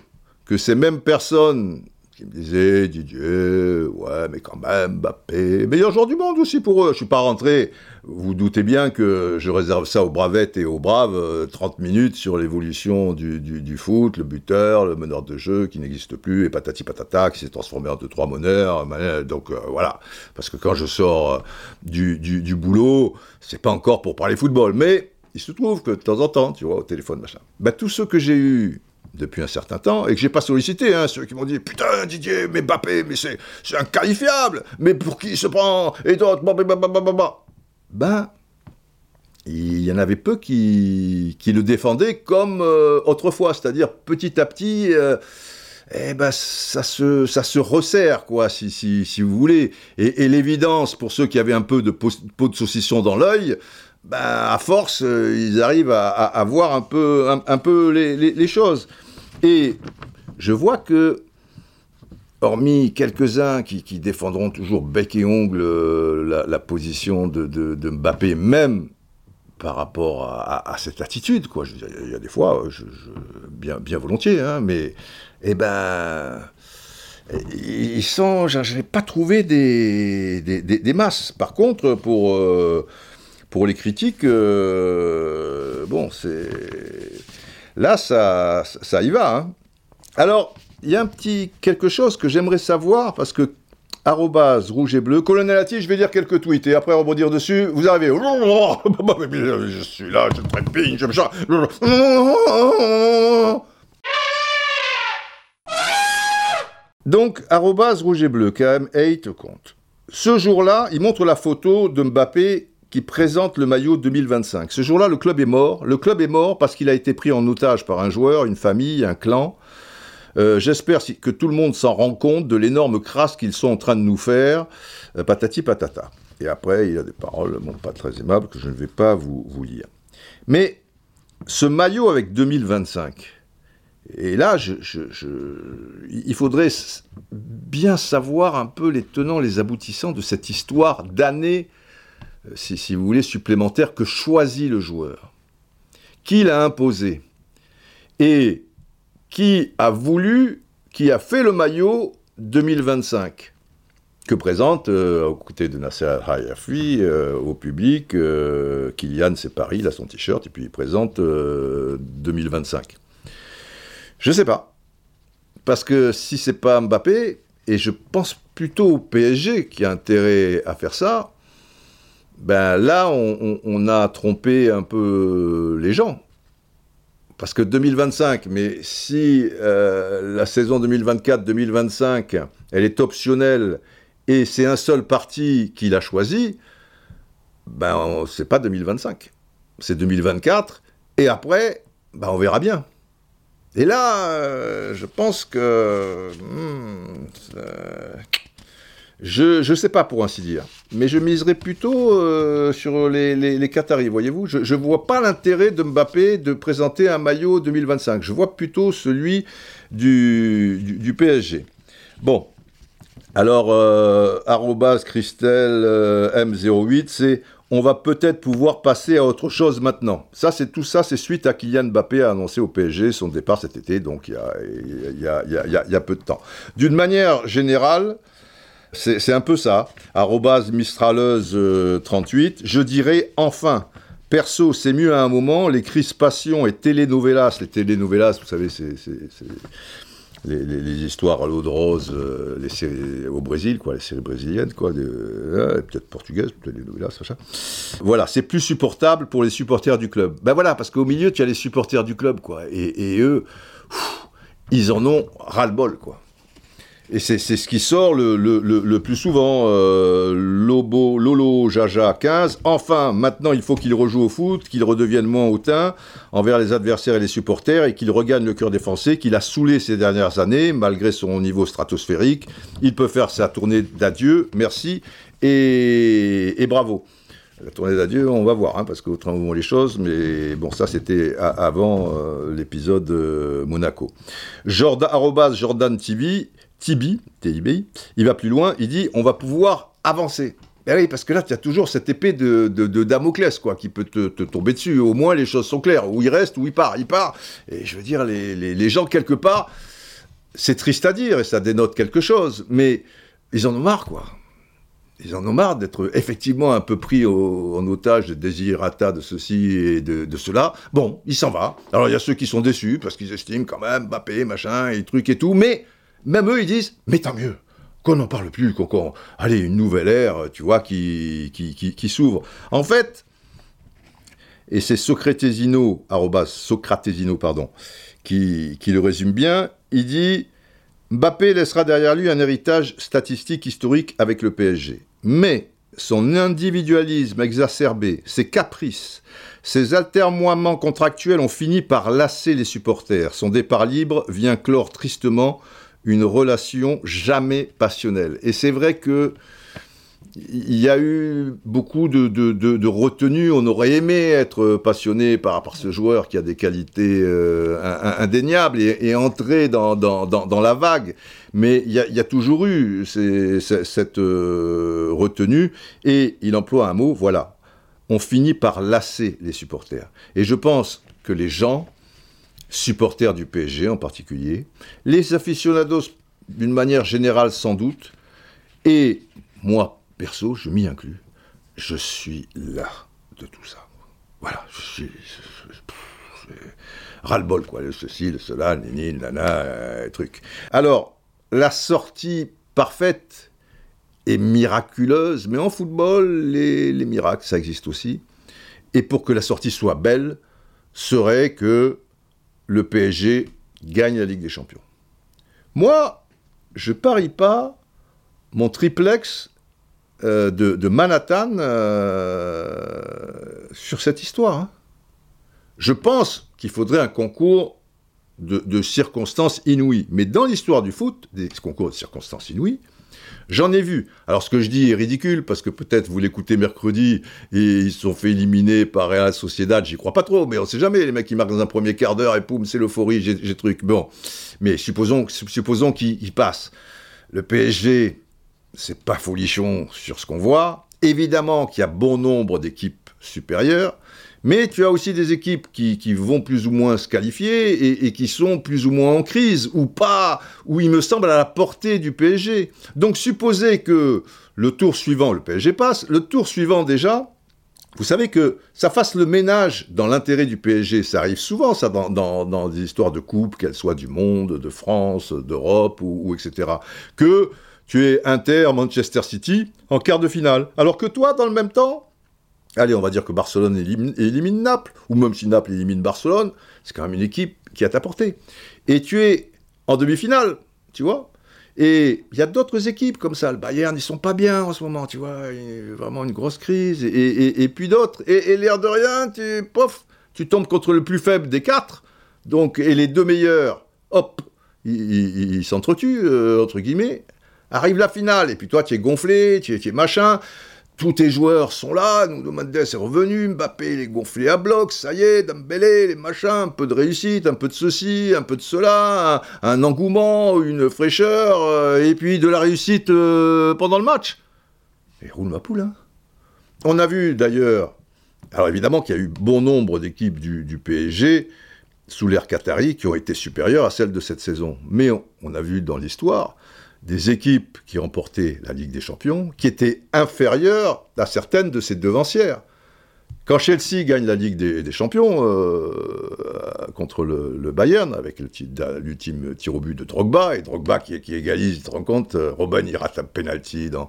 S1: que ces mêmes personnes qui me disaient, Didier, ouais, mais quand même, Mbappé, meilleur joueur du monde aussi pour eux. Je ne suis pas rentré, vous doutez bien que je réserve ça aux bravettes et aux braves, 30 euh, minutes sur l'évolution du, foot, le buteur, le meneur de jeu qui n'existe plus, et patati patata, qui s'est transformé en deux, trois meneurs. Donc euh, voilà, parce que quand je sors euh, du, du boulot, c'est pas encore pour parler football, mais il se trouve que de temps en temps, tu vois, au téléphone, machin, bah, tous ceux que j'ai eus depuis un certain temps, et que j'ai pas sollicité, hein, ceux qui m'ont dit Putain, Didier, mais Mbappé, mais c'est, inqualifiable, mais pour qui il se prend Et d'autres, bah, bah, bah, ben, il y en avait peu qui, le défendaient comme euh, autrefois, c'est-à-dire petit à petit. Euh, eh ben, ça se, ça se resserre, quoi, si, si, si vous voulez. Et, et l'évidence, pour ceux qui avaient un peu de peau de saucisson dans l'œil, ben, à force, euh, ils arrivent à, voir un peu, un, peu les, choses. Et je vois que, hormis quelques-uns qui, défendront toujours bec et ongle euh, la, position de, Mbappé, même par rapport à, cette attitude, quoi. Je il y a des fois, bien, volontiers, hein, mais, eh ben, ils sont, je n'ai pas trouvé des, des, masses. Par contre, pour euh, pour les critiques, euh, bon, c'est. Là, ça, ça y va. Hein. Alors, il y a un petit quelque chose que j'aimerais savoir, parce que arrobase rouge et bleu, colonel Atti, je vais dire quelques tweets, et après rebondir dessus, vous arrivez. Je suis là, je trépigne, je me chante. Donc, arrobase rouge et bleu, KM8 compte. Ce jour-là, il montre la photo de Mbappé qui présente le maillot 2025. Ce jour-là, le club est mort. Le club est mort parce qu'il a été pris en otage par un joueur, une famille, un clan. Euh, j'espère que tout le monde s'en rend compte de l'énorme crasse qu'ils sont en train de nous faire. Euh, patati patata. Et après, il y a des paroles, pas très aimables, que je ne vais pas vous, lire. Mais ce maillot avec 2025, et là, il faudrait bien savoir un peu les tenants, les aboutissants de cette histoire d'années euh, si, vous voulez, supplémentaire que choisit le joueur, qui l'a imposé, et qui a voulu, qui a fait le maillot 2025, que présente, euh, aux côtés de Nasser Hayafi, euh, au public, Kylian, c'est Paris, il a son t-shirt, et puis il présente 2025. Je ne sais pas. Parce que si c'est pas Mbappé, et je pense plutôt au PSG qui a intérêt à faire ça, ben là, on, a trompé un peu les gens. Parce que 2025, mais si euh, la saison 2024-2025, elle est optionnelle et c'est un seul parti qui l'a choisi, ben c'est pas 2025, c'est 2024, et après, ben on verra bien. Et là, euh, je pense que... Hmm, je ne sais pas pour ainsi dire, mais je miserais plutôt euh, sur les, les, Qataris, voyez-vous. Je ne vois pas l'intérêt de Mbappé de présenter un maillot 2025. Je vois plutôt celui du, PSG. Bon, Alors, euh, Christelle euh, M08, c'est on va peut-être pouvoir passer à autre chose maintenant. Ça, c'est tout ça, c'est suite à Kylian Mbappé a annoncé au PSG son départ cet été, donc il y a peu de temps. D'une manière générale, c'est un peu ça. Arrobase Mistraleuse38, je dirais enfin. Perso, c'est mieux à un moment. Les crispations et telenovelas, les telenovelas, vous savez, c'est les, histoires à l'eau de rose, euh, les séries au Brésil, quoi, les séries brésiliennes, quoi, euh, peut-être portugaises, peut-être les novelas, ça. Voilà, c'est plus supportable pour les supporters du club. Ben voilà, parce qu'au milieu, tu as les supporters du club, quoi, et, eux, ils en ont ras-le-bol, quoi. Et c'est ce qui sort le, plus souvent. euh, Lobo, Lolo, Jaja, 15. Enfin, maintenant, il faut qu'il rejoue au foot, qu'il redevienne moins hautain envers les adversaires et les supporters et qu'il regagne le cœur des Français, qu'il a saoulé ces dernières années, malgré son niveau stratosphérique. Il peut faire sa tournée d'adieu. Merci. Et, et bravo. La tournée d'adieu, on va voir, hein, parce qu'autrement vont les choses, mais bon, ça c'était avant euh, l'épisode euh, Monaco. Jordan, arrobase Jordan TV, Tibi, TIBI, il va plus loin, il dit on va pouvoir avancer. Ben oui, parce que là, tu as toujours cette épée de, Damoclès, quoi, qui peut te, te tomber dessus. Au moins, les choses sont claires. Où il reste, où il part. Il part. Et je veux dire, les, les, les gens, quelque part, c'est triste à dire et ça dénote quelque chose, mais ils en ont marre, quoi. Ils en ont marre d'être effectivement un peu pris en otage de désirata de ceci et de, de cela. Bon, il s'en va. Alors il y a ceux qui sont déçus parce qu'ils estiment quand même Mbappé, machin, et trucs et tout, mais même eux ils disent, mais tant mieux qu'on n'en parle plus, qu'on, allez, une nouvelle ère, tu vois, qui, s'ouvre. En fait, et c'est Socratesino, Socratesino, pardon, qui, qui le résume bien, il dit Mbappé laissera derrière lui un héritage statistique historique avec le PSG. Mais son individualisme exacerbé, ses caprices, ses altermoiements contractuels ont fini par lasser les supporters. Son départ libre vient clore tristement une relation jamais passionnelle. Et c'est vrai que il y a eu beaucoup de, retenues. On aurait aimé être passionné par, ce joueur qui a des qualités euh, in- in- indéniables et, entrer dans, la vague. Mais il y a, toujours eu cette euh, retenue. Et il emploie un mot, voilà. On finit par lasser les supporters. Et je pense que les gens, supporters du PSG en particulier, les aficionados d'une manière générale sans doute, et moi, perso, je m'y inclus, je suis là de tout ça. Voilà, je suis... Ras-le-bol, quoi, le ceci, le cela, nini, nana, euh, truc. Alors, la sortie parfaite et miraculeuse, mais en football, les, les miracles, ça existe aussi. Et pour que la sortie soit belle, serait que le PSG gagne la Ligue des Champions. Moi, je parie pas mon triplex euh, de, Manhattan euh, sur cette histoire. hein. Je pense qu'il faudrait un concours de circonstances inouïes. Mais dans l'histoire du foot, des concours de circonstances inouïes, J'en ai vu. Alors ce que je dis est ridicule parce que peut-être vous l'écoutez mercredi et ils se sont fait éliminer par Real Sociedad. J'y crois pas trop, mais on sait jamais. Les mecs qui marquent dans un premier quart d'heure et poum, c'est l'euphorie, j'ai truc. Bon, mais supposons, supposons qu'ils ils passent. Le PSG, c'est pas folichon sur ce qu'on voit. Évidemment qu'il y a bon nombre d'équipes supérieures. Mais tu as aussi des équipes qui, vont plus ou moins se qualifier et, qui sont plus ou moins en crise, ou pas, ou il me semble à la portée du PSG. Donc supposez que le tour suivant, le PSG passe, le tour suivant déjà, vous savez que ça fasse le ménage dans l'intérêt du PSG. Ça arrive souvent, ça, dans, des histoires de coupe, qu'elles soient du monde, de France, d'Europe, ou, ou etc. Que tu es Inter, Manchester City, en quart de finale. Alors que toi, dans le même temps, Allez, on va dire que Barcelone élimine, Naples, ou même si Naples élimine Barcelone, c'est quand même une équipe qui a ta portée. Et tu es en demi-finale, tu vois. Et il y a d'autres équipes comme ça. Le Bayern, ils sont pas bien en ce moment, tu vois. Il y a vraiment une grosse crise. Et, puis d'autres. Et, l'air de rien, tu, pof, tu tombes contre le plus faible des quatre. Donc, et les deux meilleurs, hop, ils s'entretuent, euh, entre guillemets. Arrive la finale, et puis toi, tu es gonflé, tu es machin tous tes joueurs sont là, Nuno Mendes est revenu, Mbappé il est gonflé à bloc, ça y est, Dembélé, les machins, un peu de réussite, un peu de ceci, un peu de cela, un, engouement, une fraîcheur, euh, et puis de la réussite euh, pendant le match. Et roule ma poule, hein. On a vu d'ailleurs, alors évidemment qu'il y a eu bon nombre d'équipes du, PSG sous l'ère Qatari qui ont été supérieures à celles de cette saison. Mais on a vu dans l'histoire des équipes qui remportaient la Ligue des Champions qui étaient inférieures à certaines de ses devancières. Quand Chelsea gagne la Ligue des, Champions euh, contre le, Bayern, avec l'ultime tir au but de Drogba, et Drogba qui, égalise, tu te rends compte, euh, Robben il rate un penalty dans,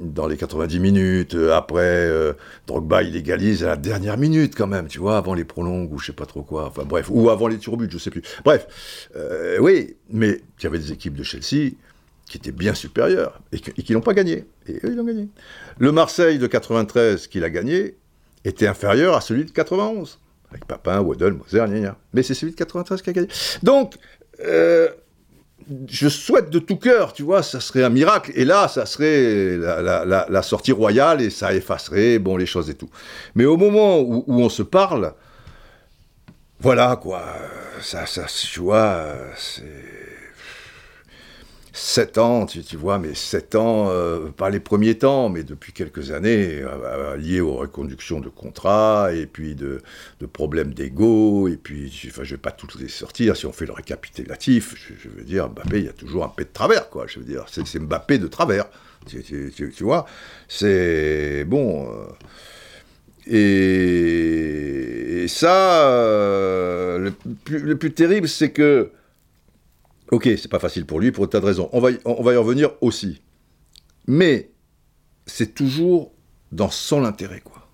S1: dans les 90 minutes, après euh, Drogba il égalise à la dernière minute quand même, tu vois, avant les prolongues ou je sais pas trop quoi, enfin bref, ou avant les but, je sais plus. Bref, oui, mais il y avait des équipes de Chelsea qui étaient bien supérieurs et, qui n'ont pas gagné. Et eux, ils ont gagné. Le Marseille de 93 qu'il a gagné était inférieur à celui de 91. Avec Papin, Waddle, Moser, gna, Mais c'est celui de 93 qui a gagné. Donc, euh, je souhaite de tout cœur, tu vois, ça serait un miracle. Et là, ça serait la, sortie royale et ça effacerait, bon, les choses et tout. Mais au moment où, où on se parle, voilà, quoi. Ça, ça, tu vois, c'est 7 ans, tu, vois, mais 7 ans, euh, pas les premiers temps, mais depuis quelques années, euh, euh, liés aux reconductions de contrats, et puis de, problèmes d'ego, et puis, enfin, je vais pas toutes les sortir, si on fait le récapitulatif, je, veux dire, Mbappé, il y a toujours un peu de travers, quoi, je veux dire, c'est Mbappé de travers, tu, vois, c'est, bon... Et, ça, le plus terrible, c'est que Ok, c'est pas facile pour lui pour un tas de raisons. On va, y, on va y revenir aussi. Mais c'est toujours dans son intérêt, quoi.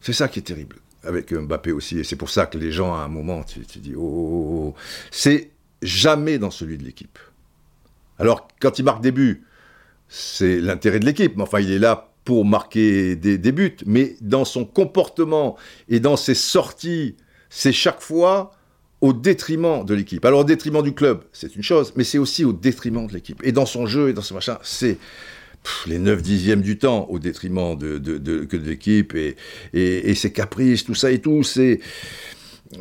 S1: C'est ça qui est terrible avec Mbappé aussi. Et c'est pour ça que les gens, à un moment, tu, tu dis, oh, oh, oh, oh. c'est jamais dans celui de l'équipe. Alors, quand il marque des buts, c'est l'intérêt de l'équipe. Mais enfin, il est là pour marquer des, des, buts. Mais dans son comportement et dans ses sorties, c'est chaque fois au détriment de l'équipe. Alors au détriment du club, c'est une chose, mais c'est aussi au détriment de l'équipe. Et dans son jeu et dans ce machin, c'est les 9 dixièmes du temps au détriment de, de, l'équipe et, et, ses caprices, tout ça et tout. C'est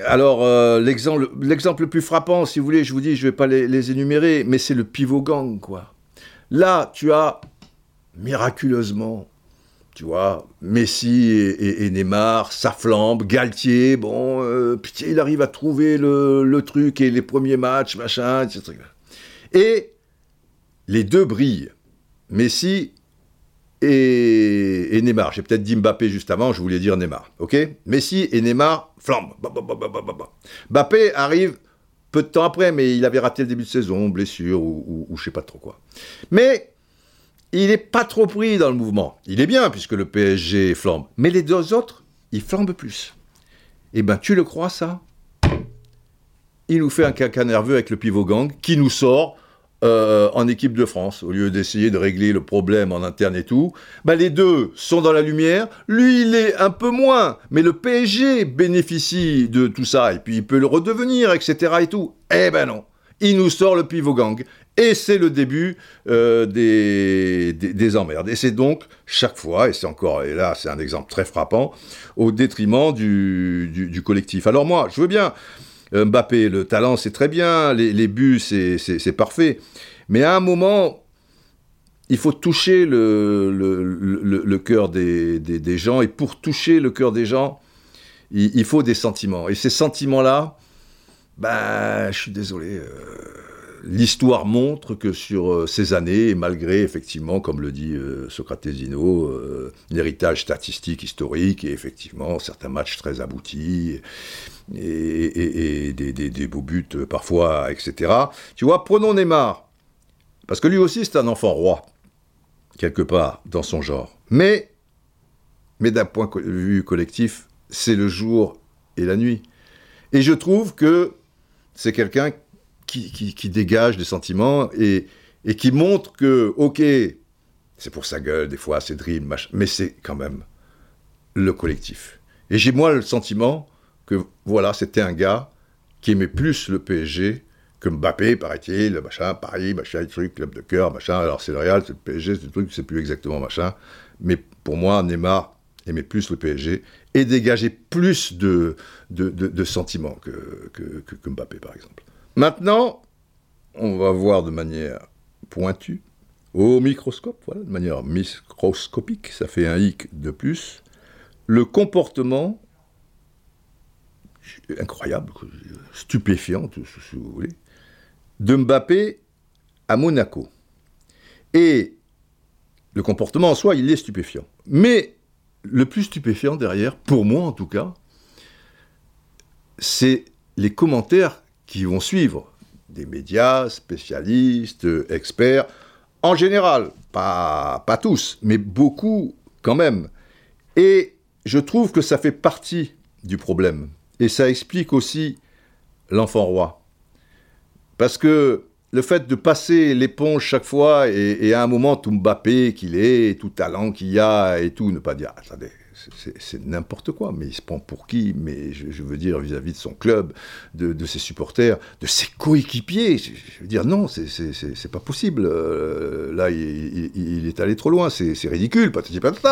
S1: alors euh, l'exemple le plus frappant, si vous voulez, je vous dis, je vais pas les, les énumérer, mais c'est le pivot gang quoi. Là, tu as miraculeusement tu vois, Messi et, Neymar, ça flambe, Galtier, bon, euh, il arrive à trouver le, truc et les premiers matchs, machin, etc. Et les deux brillent, Messi et, Neymar. J'ai peut-être dit Mbappé juste avant, je voulais dire Neymar, ok? Messi et Neymar flambent. Mbappé arrive peu de temps après, mais il avait raté le début de saison, blessure ou, ou, ou je sais pas trop quoi. Mais il n'est pas trop pris dans le mouvement. Il est bien puisque le PSG flambe. Mais les deux autres, ils flambent plus. Eh ben, tu le crois ça? Il nous fait un caca nerveux avec le pivot gang qui nous sort euh, en équipe de France au lieu d'essayer de régler le problème en interne et tout. Ben, les deux sont dans la lumière. Lui, il est un peu moins. Mais le PSG bénéficie de tout ça et puis il peut le redevenir, etc. et tout. Eh ben non il nous sort le pivot gang. Et c'est le début euh, des, des, emmerdes. Et c'est donc chaque fois, et c'est encore, et là c'est un exemple très frappant, au détriment du, du, collectif. Alors moi, je veux bien, euh, Mbappé, le talent c'est très bien, les, les buts c'est parfait, mais à un moment, il faut toucher le, le, le, cœur des, des, gens, et pour toucher le cœur des gens, il, il faut des sentiments. Et ces sentiments-là, ben, je suis désolé. Euh, l'histoire montre que sur euh, ces années, malgré effectivement, comme le dit euh, Socratesino, euh, l'héritage statistique historique et effectivement certains matchs très aboutis et, des, beaux buts parfois, etc. Tu vois, prenons Neymar, parce que lui aussi c'est un enfant roi, quelque part, dans son genre. Mais, mais d'un point de vue collectif, c'est le jour et la nuit. Et je trouve que c'est quelqu'un qui, dégage des sentiments et, qui montre que, ok, c'est pour sa gueule, des fois, c'est dream, mais c'est quand même le collectif. Et j'ai moi le sentiment que, voilà, c'était un gars qui aimait plus le PSG que Mbappé, paraît-il, machin, Paris, machin, truc, club de cœur, machin. Alors c'est le Real, c'est le PSG, c'est le truc, c'est plus exactement machin. Mais pour moi, Neymar aimait plus le PSG et dégageait plus de, de, sentiments que, que, Mbappé, par exemple. Maintenant, on va voir de manière pointue, au microscope, voilà, de manière microscopique, ça fait un hic de plus, le comportement incroyable, stupéfiant, si vous voulez, de Mbappé à Monaco. Et le comportement en soi, il est stupéfiant. Mais le plus stupéfiant derrière, pour moi en tout cas, c'est les commentaires qui vont suivre des médias, spécialistes, experts, en général, pas, pas tous, mais beaucoup quand même. Et je trouve que ça fait partie du problème. Et ça explique aussi l'enfant roi. Parce que le fait de passer l'éponge chaque fois et, à un moment tout Mbappé qu'il est, tout talent qu'il y a et tout, ne pas dire attendez, c'est n'importe quoi. Mais il se prend pour qui? Mais je, veux dire vis-à-vis de son club, de, ses supporters, de ses coéquipiers. Je, veux dire non, c'est pas possible. Euh, là, il, est allé trop loin. C'est ridicule.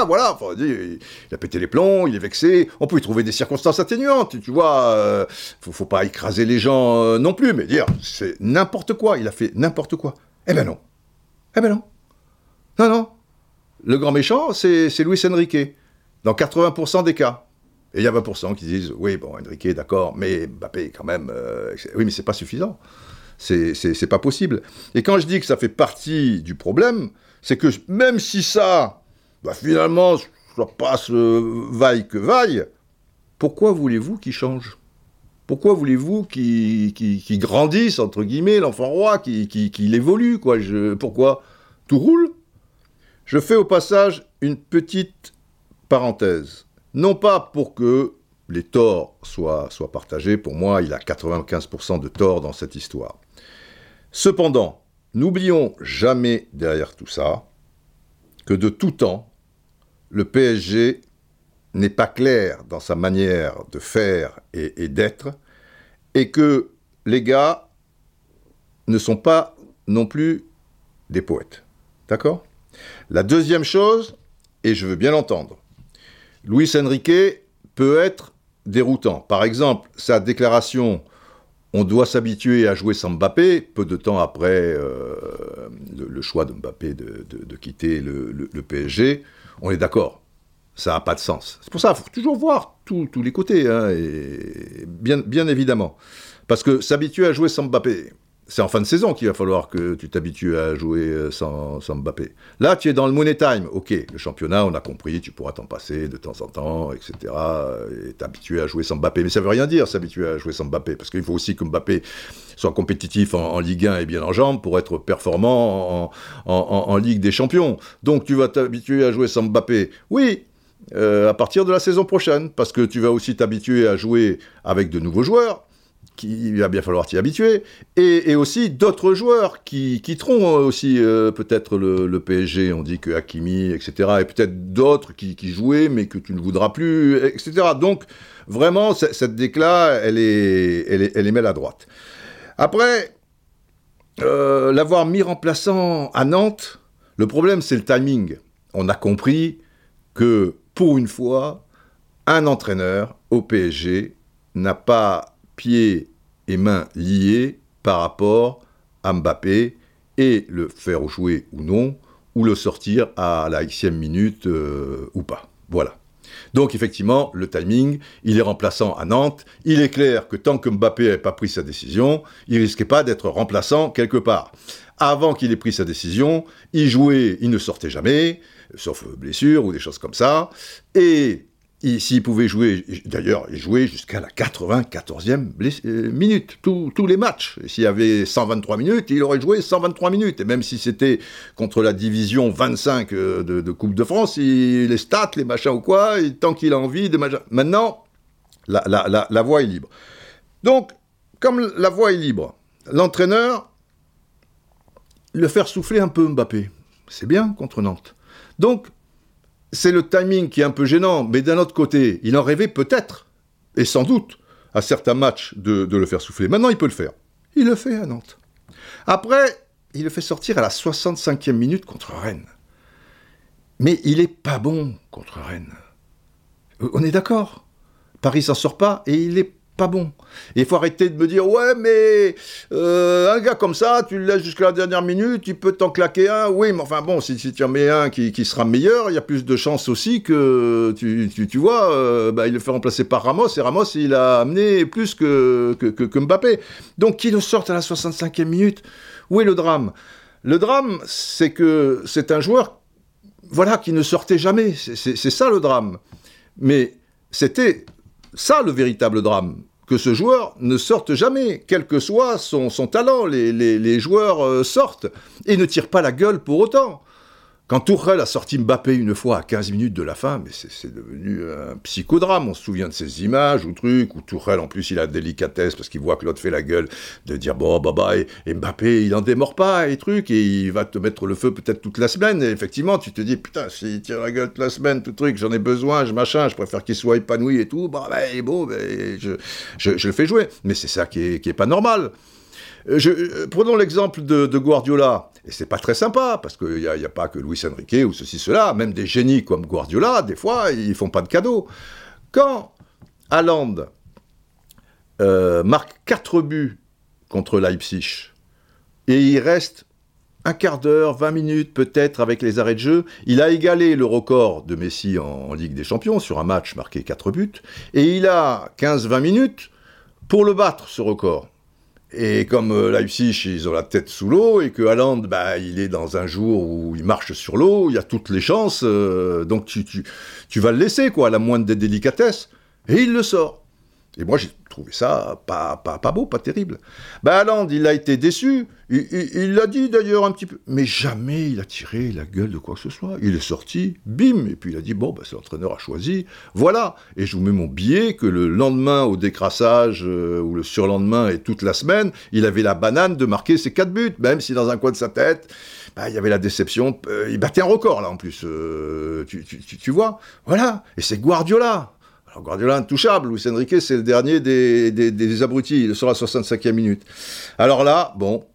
S1: Voilà. il, a pété les plombs. Il est vexé. On peut y trouver des circonstances atténuantes. Tu vois. Euh, faut, faut, pas écraser les gens euh, non plus. Mais dire c'est n'importe quoi. Il a fait n'importe quoi. Eh ben non. Eh ben non. Non non. Le grand méchant, c'est Luis Enrique dans 80% des cas. Et il y a 20% qui disent oui, bon, Enrique, d'accord, mais Mbappé, quand même, euh, oui, mais c'est pas suffisant. C'est pas possible. Et quand je dis que ça fait partie du problème, c'est que même si ça, bah, finalement, ça passe vaille que vaille, pourquoi voulez-vous qu'il change? Pourquoi voulez-vous qu'il grandisse, entre guillemets, l'enfant roi, qu'il évolue, quoi? Pourquoi Tout roule? Je fais au passage une petite parenthèse. Non pas pour que les torts soient, partagés, pour moi il a 95% de torts dans cette histoire. Cependant, n'oublions jamais derrière tout ça que de tout temps, le PSG n'est pas clair dans sa manière de faire et d'être, et que les gars ne sont pas non plus des poètes. D'accord? La deuxième chose, et je veux bien l'entendre, Luis Enrique peut être déroutant. Par exemple, sa déclaration on doit s'habituer à jouer sans Mbappé, peu de temps après euh, le, choix de Mbappé de, quitter le, PSG, on est d'accord, ça n'a pas de sens. C'est pour ça, il faut toujours voir tous les côtés, hein, bien évidemment. Parce que s'habituer à jouer sans Mbappé, c'est en fin de saison qu'il va falloir que tu t'habitues à jouer euh, sans, Mbappé. Là, tu es dans le money time. Ok, le championnat, on a compris, tu pourras t'en passer de temps en temps, etc. Et t'habituer à jouer sans Mbappé. Mais ça veut rien dire, s'habituer à jouer sans Mbappé. Parce qu'il faut aussi que Mbappé soit compétitif en, Ligue 1 et bien en jambes pour être performant en, Ligue des Champions. Donc, tu vas t'habituer à jouer sans Mbappé. Oui, euh, à partir de la saison prochaine, parce que tu vas aussi t'habituer à jouer avec de nouveaux joueurs, il va bien falloir t'y habituer, et, aussi d'autres joueurs qui quitteront aussi euh, peut-être le, PSG, on dit que Hakimi, etc., et peut-être d'autres qui, jouaient mais que tu ne voudras plus, etc. Donc vraiment, cette déclat, elle est, elle est, elle est maladroite. Après, euh, l'avoir mis remplaçant à Nantes, le problème c'est le timing. On a compris que pour une fois, un entraîneur au PSG n'a pas pieds et mains liés par rapport à Mbappé et le faire jouer ou non, ou le sortir à la xème minute euh, ou pas. Voilà. Donc effectivement, le timing, il est remplaçant à Nantes. Il est clair que tant que Mbappé n'avait pas pris sa décision, il risquait pas d'être remplaçant quelque part. Avant qu'il ait pris sa décision, il jouait, il ne sortait jamais, sauf blessure ou des choses comme ça. Et s'il pouvait jouer, d'ailleurs, il jouait jusqu'à la 94e euh, minute, tous les matchs. S'il y avait 123 minutes, il aurait joué 123 minutes. Et même si c'était contre la division 25 euh, de, Coupe de France, les stats, les machins ou quoi, tant qu'il a envie de Maintenant, la, la voie est libre. Donc, comme la voie est libre, l'entraîneur, le faire souffler un peu Mbappé. C'est bien contre Nantes. Donc, c'est le timing qui est un peu gênant, mais d'un autre côté, il en rêvait peut-être, et sans doute, à certains matchs, de, le faire souffler. Maintenant, il peut le faire. Il le fait à Nantes. Après, il le fait sortir à la 65e minute contre Rennes. Mais il est pas bon contre Rennes. On est d'accord Paris s'en sort pas et il est pas bon. il faut arrêter de me dire ouais mais euh, un gars comme ça, tu le laisses jusqu'à la dernière minute, il peut t'en claquer un. Oui, mais enfin bon, si, tu en mets un qui, sera meilleur, il y a plus de chances aussi que tu, tu, vois, euh, bah, il le fait remplacer par Ramos et Ramos il a amené plus que, que, Mbappé. Donc qu'il le sorte à la 65e minute. Où est le drame? Le drame, c'est que c'est un joueur, voilà, qui ne sortait jamais. C'est ça le drame. Mais c'était ça le véritable drame que ce joueur ne sorte jamais, quel que soit son, talent. Les, joueurs euh, sortent et ne tirent pas la gueule pour autant. Quand Tourelle a sorti Mbappé une fois à 15 minutes de la fin, mais c'est devenu un psychodrame. On se souvient de ces images ou trucs où Tourelle, en plus, il a délicatesse parce qu'il voit que l'autre fait la gueule de dire bon, bah, bah, et, Mbappé, il en démord pas et trucs et il va te mettre le feu peut-être toute la semaine. Et effectivement, tu te dis putain, s'il tire la gueule toute la semaine, tout truc, j'en ai besoin, je machin, je préfère qu'il soit épanoui et tout. Bah, bah bon, bah, je, je, le fais jouer. Mais c'est ça qui est, qui est pas normal. Euh, euh, prenons l'exemple de, Guardiola. Et c'est pas très sympa, parce qu'il n'y a, pas que Luis Enrique ou ceci, cela. Même des génies comme Guardiola, des fois, ils font pas de cadeaux. Quand Haaland euh, marque 4 buts contre Leipzig, et il reste un quart d'heure, 20 minutes peut-être avec les arrêts de jeu. Il a égalé le record de Messi en, Ligue des Champions sur un match marqué 4 buts. Et il a 15-20 minutes pour le battre, ce record. Et comme euh, Leipzig, ils ont la tête sous l'eau, et que Haaland, bah, il est dans un jour où il marche sur l'eau, il y a toutes les chances, euh, donc tu, tu, tu, vas le laisser, quoi, à la moindre des délicatesses. Et il le sort. Et moi, j'ai trouvé ça pas, pas, pas beau, pas terrible. Ben, Haaland, il a été déçu. Il l'a dit d'ailleurs un petit peu. Mais jamais il a tiré la gueule de quoi que ce soit. Il est sorti, bim, et puis il a dit bon, ben, c'est l'entraîneur a choisi. Voilà. Et je vous mets mon billet que le lendemain au décrassage, euh, ou le surlendemain et toute la semaine, il avait la banane de marquer ses quatre buts, même si dans un coin de sa tête, ben, il y avait la déception. Euh, il battait un record là en plus. Euh, tu vois Voilà. Et c'est Guardiola. Alors Guardiola intouchable, Luis Enrique c'est le dernier des, des, abrutis, il sort à 65e minute. Alors là, bon,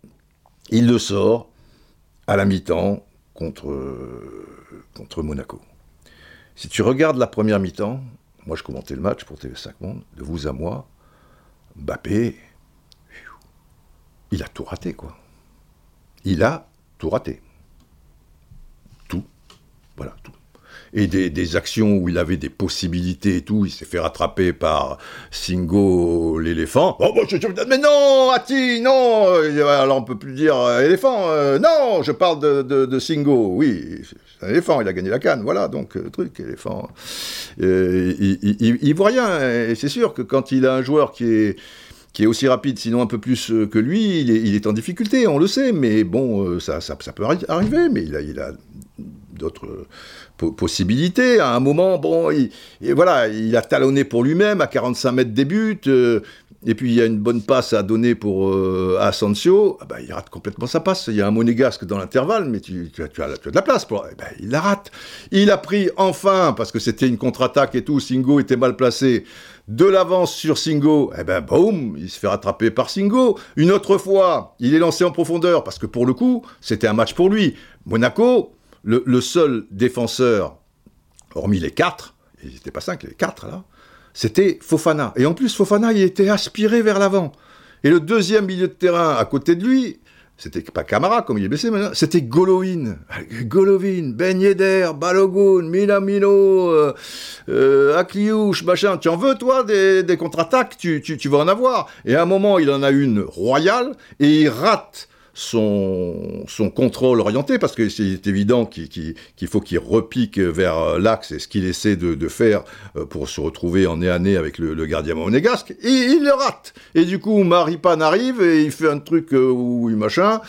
S1: il le sort à la mi-temps contre, contre Monaco. Si tu regardes la première mi-temps, moi je commentais le match pour TV5 Monde, de vous à moi, Mbappé, il a tout raté quoi. Il a tout raté. Tout. Voilà, tout et des, actions où il avait des possibilités et tout. Il s'est fait rattraper par Singo l'éléphant. Oh, je, mais non, Ati, non Alors on peut plus dire euh, éléphant. Euh, non, je parle de, de, Singo. Oui, c'est un éléphant, il a gagné la canne. Voilà, donc, euh, truc, éléphant. il, il, voit rien. Et c'est sûr que quand il a un joueur qui est qui est aussi rapide, sinon un peu plus que lui, il est, en difficulté, on le sait, mais bon, ça, ça, peut arriver, mais il a, d'autres possibilités. À un moment, bon, il, voilà, il a talonné pour lui-même à 45 mètres des buts. Euh, et puis il y a une bonne passe à donner pour euh, Asensio, ah bah, il rate complètement sa passe. Il y a un monégasque dans l'intervalle, mais tu, tu, as, tu, as, de la place pour. Eh ben, il la rate. Il a pris enfin, parce que c'était une contre-attaque et tout, Singo était mal placé, de l'avance sur Singo. Eh ben boum, il se fait rattraper par Singo. Une autre fois, il est lancé en profondeur, parce que pour le coup, c'était un match pour lui. Monaco, le, seul défenseur, hormis les quatre, ils n'étaient pas cinq, les quatre là, c'était Fofana. Et en plus, Fofana, il était aspiré vers l'avant. Et le deuxième milieu de terrain à côté de lui, c'était pas Camara comme il est blessé maintenant, c'était Golovin. Golovin, Ben Yedder, Balogun, Minamino, euh, euh, Akliouche, machin. Tu en veux, toi, des, contre-attaques? Tu, tu, vas en avoir. Et à un moment, il en a une royale et il rate son, son contrôle orienté, parce que c'est évident qu'il faut qu'il repique vers euh, l'axe, et ce qu'il essaie de, faire euh, pour se retrouver en nez à nez avec le, gardien monégasque, il le rate. Et du coup, Maripan arrive, et il fait un truc euh, où il machin,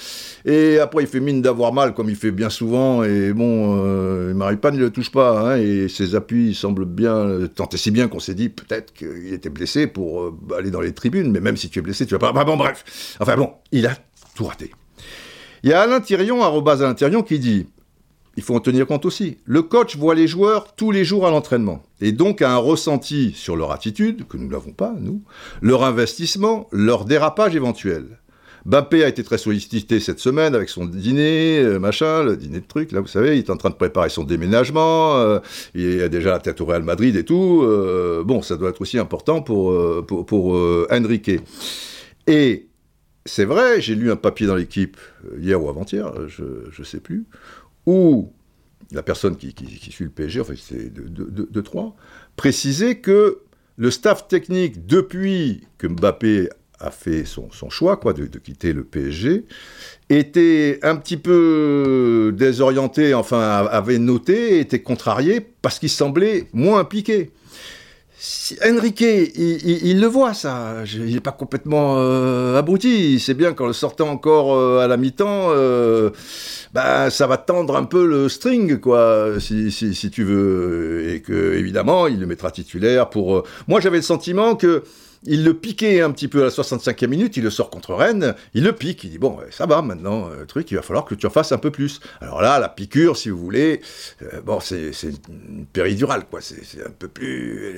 S1: et après il fait mine d'avoir mal, comme il fait bien souvent, et bon, euh, Maripan ne le touche pas, hein, et ses appuis semblent bien, tant et si bien qu'on s'est dit peut-être qu'il était blessé pour aller dans les tribunes, mais même si tu es blessé, tu vas pas... Bah, bon, bref. Enfin bon, il a tout raté. Il y a Alain Thirion, qui dit il faut en tenir compte aussi. Le coach voit les joueurs tous les jours à l'entraînement, et donc a un ressenti sur leur attitude, que nous n'avons pas, nous, leur investissement, leur dérapage éventuel. Bappé a été très sollicité cette semaine avec son dîner, euh, machin, le dîner de trucs, là, vous savez, il est en train de préparer son déménagement, euh, il a déjà la tête au Real Madrid et tout. Euh, bon, ça doit être aussi important pour, pour, pour Enrique. Et c'est vrai, j'ai lu un papier dans l'équipe, hier ou avant-hier, je ne sais plus, où la personne qui, suit le PSG, en fait c'est de, de, de, trois, précisait que le staff technique, depuis que Mbappé a fait son, choix quoi, de, quitter le PSG, était un petit peu désorienté, enfin avait noté, était contrarié, parce qu'il semblait moins impliqué. Enrique, il, le voit ça, il n'est pas complètement euh, abruti, il sait bien qu'en le sortant encore euh, à la mi-temps, euh, bah, ça va tendre un peu le string, quoi, si, si, tu veux, et que évidemment, il le mettra titulaire pour... Moi j'avais le sentiment que il le piquait un petit peu à la 65e minute, il le sort contre Rennes, il le pique, il dit bon, ça va maintenant, euh, truc, il va falloir que tu en fasses un peu plus. Alors là, la piqûre, si vous voulez, euh, bon, c'est une péridurale, quoi, c'est un peu plus,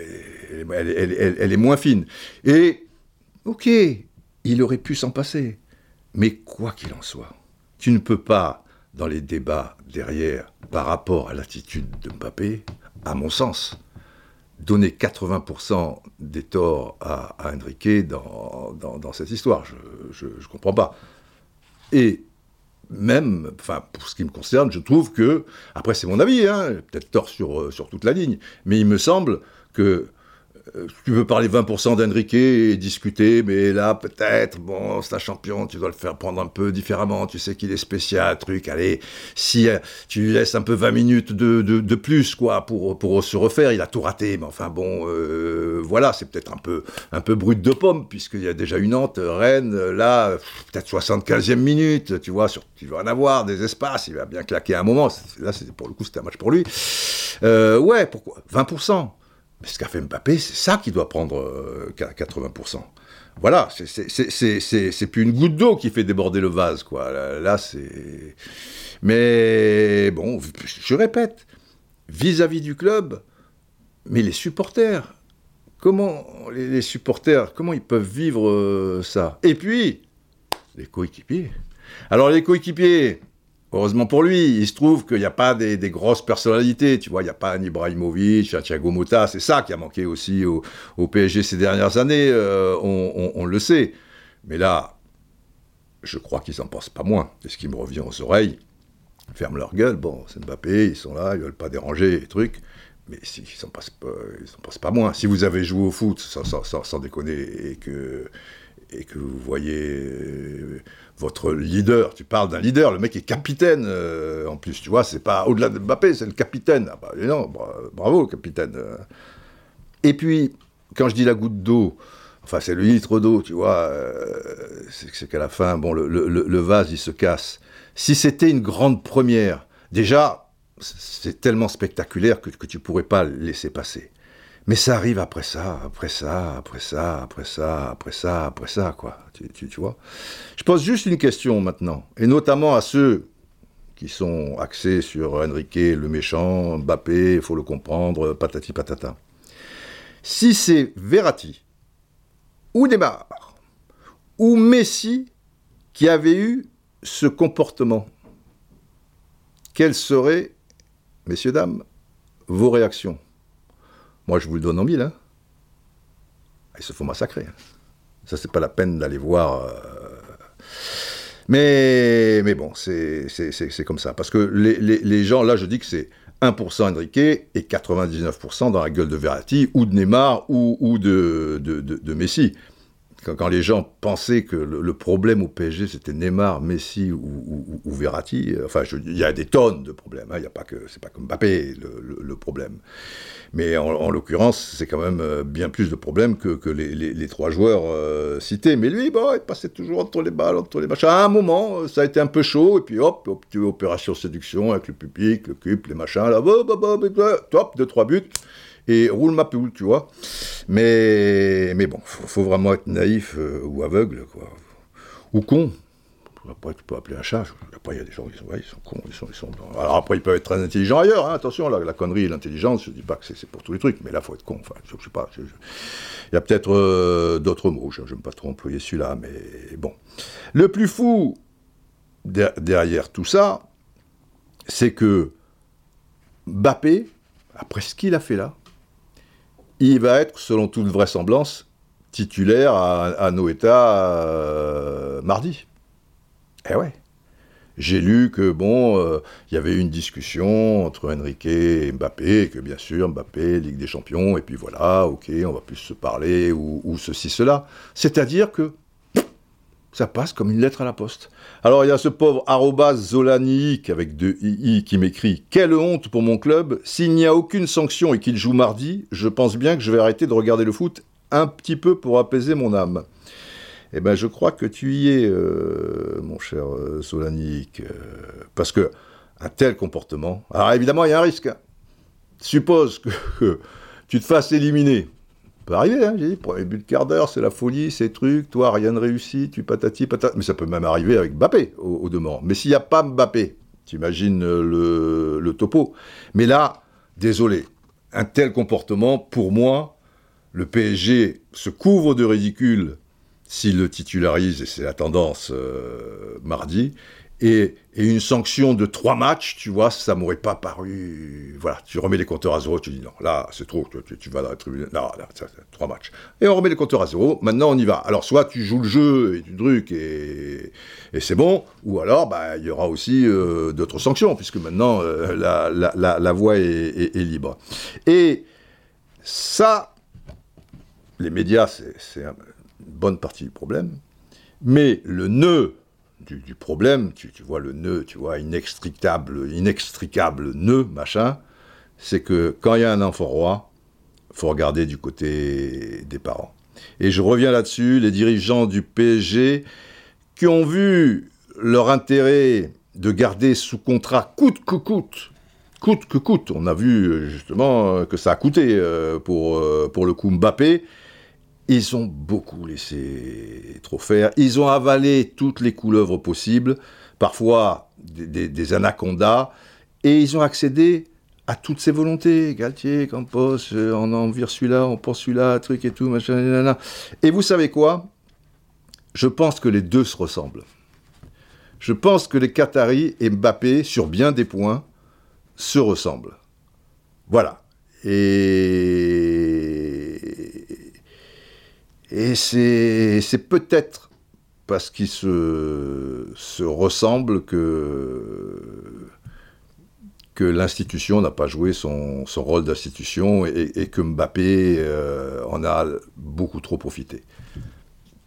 S1: elle, est moins fine. Et, ok, il aurait pu s'en passer, mais quoi qu'il en soit, tu ne peux pas, dans les débats derrière, par rapport à l'attitude de Mbappé, à mon sens, donner 80% des torts à, Enrique dans, dans, cette histoire. Je ne comprends pas. Et même, enfin, pour ce qui me concerne, je trouve que, après c'est mon avis, hein, peut-être tort sur, euh, sur toute la ligne, mais il me semble que tu veux parler 20% d'Enrique et discuter, mais là, peut-être, bon, c'est un champion, tu dois le faire prendre un peu différemment, tu sais qu'il est spécial, truc, allez, si euh, tu lui laisses un peu 20 minutes de, plus, quoi, pour, se refaire, il a tout raté, mais enfin, bon, euh, voilà, c'est peut-être un peu, un peu brut de pomme, puisqu'il y a déjà une Nantes, Rennes, là, peut-être 75e minute, tu vois, sur, tu vas en avoir des espaces, il va bien claquer un moment, là, pour le coup, c'était un match pour lui. ouais, pourquoi? 20% mais ce qu'a fait Mbappé, c'est ça qui doit prendre 80%. Euh, voilà, c'est plus une goutte d'eau qui fait déborder le vase, quoi. Là, c'est. Mais bon, je répète, vis-à-vis du club, mais les supporters, comment les, supporters, comment ils peuvent vivre euh, ça? Et puis, les coéquipiers. Alors les coéquipiers, Heureusement pour lui, il se trouve qu'il n'y a pas des, grosses personnalités, tu vois, il n'y a pas un Ibrahimovic, un Thiago Motta, c'est ça qui a manqué aussi au, PSG ces dernières années, euh, on, le sait. Mais là, je crois qu'ils n'en pensent pas moins, c'est ce qui me revient aux oreilles. Ferment leur gueule, bon, c'est Mbappé, ils sont là, ils veulent pas déranger les trucs, mais ils pensent, pensent, pas moins. Si vous avez joué au foot, sans, déconner, et que, et que vous voyez votre leader, tu parles d'un leader, le mec est capitaine euh, en plus, tu vois, c'est pas au-delà de Mbappé, c'est le capitaine. Ah bah, non, bravo, capitaine. Et puis, quand je dis la goutte d'eau, enfin c'est le litre d'eau, tu vois, euh, c'est qu'à la fin, bon, le, vase, il se casse. Si c'était une grande première, déjà, c'est tellement spectaculaire que, que tu pourrais pas laisser passer. Mais ça arrive après ça, après ça, après ça, après ça, après ça, après ça, quoi. Tu, vois? Je pose juste une question maintenant, et notamment à ceux qui sont axés sur Enrique, le méchant, Mbappé, il faut le comprendre, patati patata. Si c'est Verratti, ou Neymar, ou Messi qui avait eu ce comportement, quelles seraient, messieurs, dames, vos réactions? Moi, je vous le donne en mille. Hein. Ils se font massacrer. Hein. Ça, c'est pas la peine d'aller voir. Euh. Mais, mais bon, c'est comme ça. Parce que les, gens, là, je dis que c'est 1% Enrique et 99% dans la gueule de Verratti ou de Neymar ou, de, de Messi quand, les gens pensaient que le, problème au PSG c'était Neymar, Messi ou, Verratti, euh, enfin il y a des tonnes de problèmes, hein, il y a pas que c'est pas comme Mbappé le, problème. Mais en, l'occurrence c'est quand même euh, bien plus de problèmes que, les, trois joueurs euh, cités. Mais lui, il passait toujours entre les balles, entre les machins. À un moment, ça a été un peu chaud et puis hop, opération séduction avec le public, le cube, les machins, là, top, deux trois buts et roule ma poule, tu vois. Mais, mais bon, faut, faut vraiment être naïf euh, ou aveugle, quoi. Ou con. après, tu peux appeler un chat. Après, il y a des gens qui sont, ouais, ils sont cons. Ils sont, ils. Alors après, ils peuvent être très intelligents ailleurs. Hein, attention, la, connerie et l'intelligence, je ne dis pas que c'est pour tous les trucs, mais là, il faut être con. Je, je sais pas. Il y a peut-être euh, d'autres mots. Je n'aime pas trop employer celui-là, mais bon. Le plus fou de derrière tout ça, c'est que Mbappé, après ce qu'il a fait là, il va être, selon toute vraisemblance, titulaire à, à Noeta euh, mardi. Eh ouais. J'ai lu que, bon, il euh, y avait une discussion entre Enrique et Mbappé, que bien sûr, Mbappé, Ligue des Champions, et puis voilà, ok, on va plus se parler, ou, ou ceci, cela. C'est-à-dire que ça passe comme une lettre à la poste. Alors il y a ce pauvre arrobas avec deux i qui m'écrit Quelle honte pour mon club, s'il n'y a aucune sanction et qu'il joue mardi, je pense bien que je vais arrêter de regarder le foot un petit peu pour apaiser mon âme. Eh bien, je crois que tu y es, euh, mon cher euh, Solanic, euh, parce que un tel comportement. Alors évidemment, il y a un risque. Hein. Suppose que, tu te fasses éliminer. Peut arriver, hein, j'ai dit, premier but de quart d'heure, c'est la folie, ces trucs, toi, rien ne réussit, tu patati patata. Mais ça peut même arriver avec Mbappé, au, au demeurant. Mais s'il n'y a pas Mbappé, tu imagines le, le topo. Mais là, désolé, un tel comportement, pour moi, le PSG se couvre de ridicule s'il le titularise, et c'est la tendance euh, mardi, et, une sanction de trois matchs, tu vois, ça m'aurait pas paru. Voilà, tu remets les compteurs à zéro, tu dis non, là, c'est trop, tu, vas dans la tribune. Non, là, ça, trois matchs. Et on remet les compteurs à zéro, maintenant on y va. Alors, soit tu joues le jeu et tu truc et, c'est bon, ou alors, bah, il y aura aussi euh, d'autres sanctions, puisque maintenant euh, la, la, voie est, est libre. Et ça, les médias, c'est une bonne partie du problème, mais le nœud du, problème, tu, vois le nœud, tu vois, inextricable, inextricable nœud, machin, c'est que quand il y a un enfant roi, faut regarder du côté des parents. Et je reviens là-dessus, les dirigeants du PSG qui ont vu leur intérêt de garder sous contrat coûte que coûte, coûte que coûte, on a vu justement que ça a coûté pour, pour le coup ils ont beaucoup laissé trop faire. Ils ont avalé toutes les couleuvres possibles, parfois des, anacondas, et ils ont accédé à toutes ces volontés. Galtier, Campos, on en vire celui-là, on pense celui-là, truc et tout, machin, nanana. Et vous savez quoi? Je pense que les deux se ressemblent. Je pense que les Qataris et Mbappé, sur bien des points, se ressemblent. Voilà. Et et c'est peut-être parce qu'ils se, se, ressemblent que, l'institution n'a pas joué son, rôle d'institution et, et, que Mbappé euh, en a beaucoup trop profité.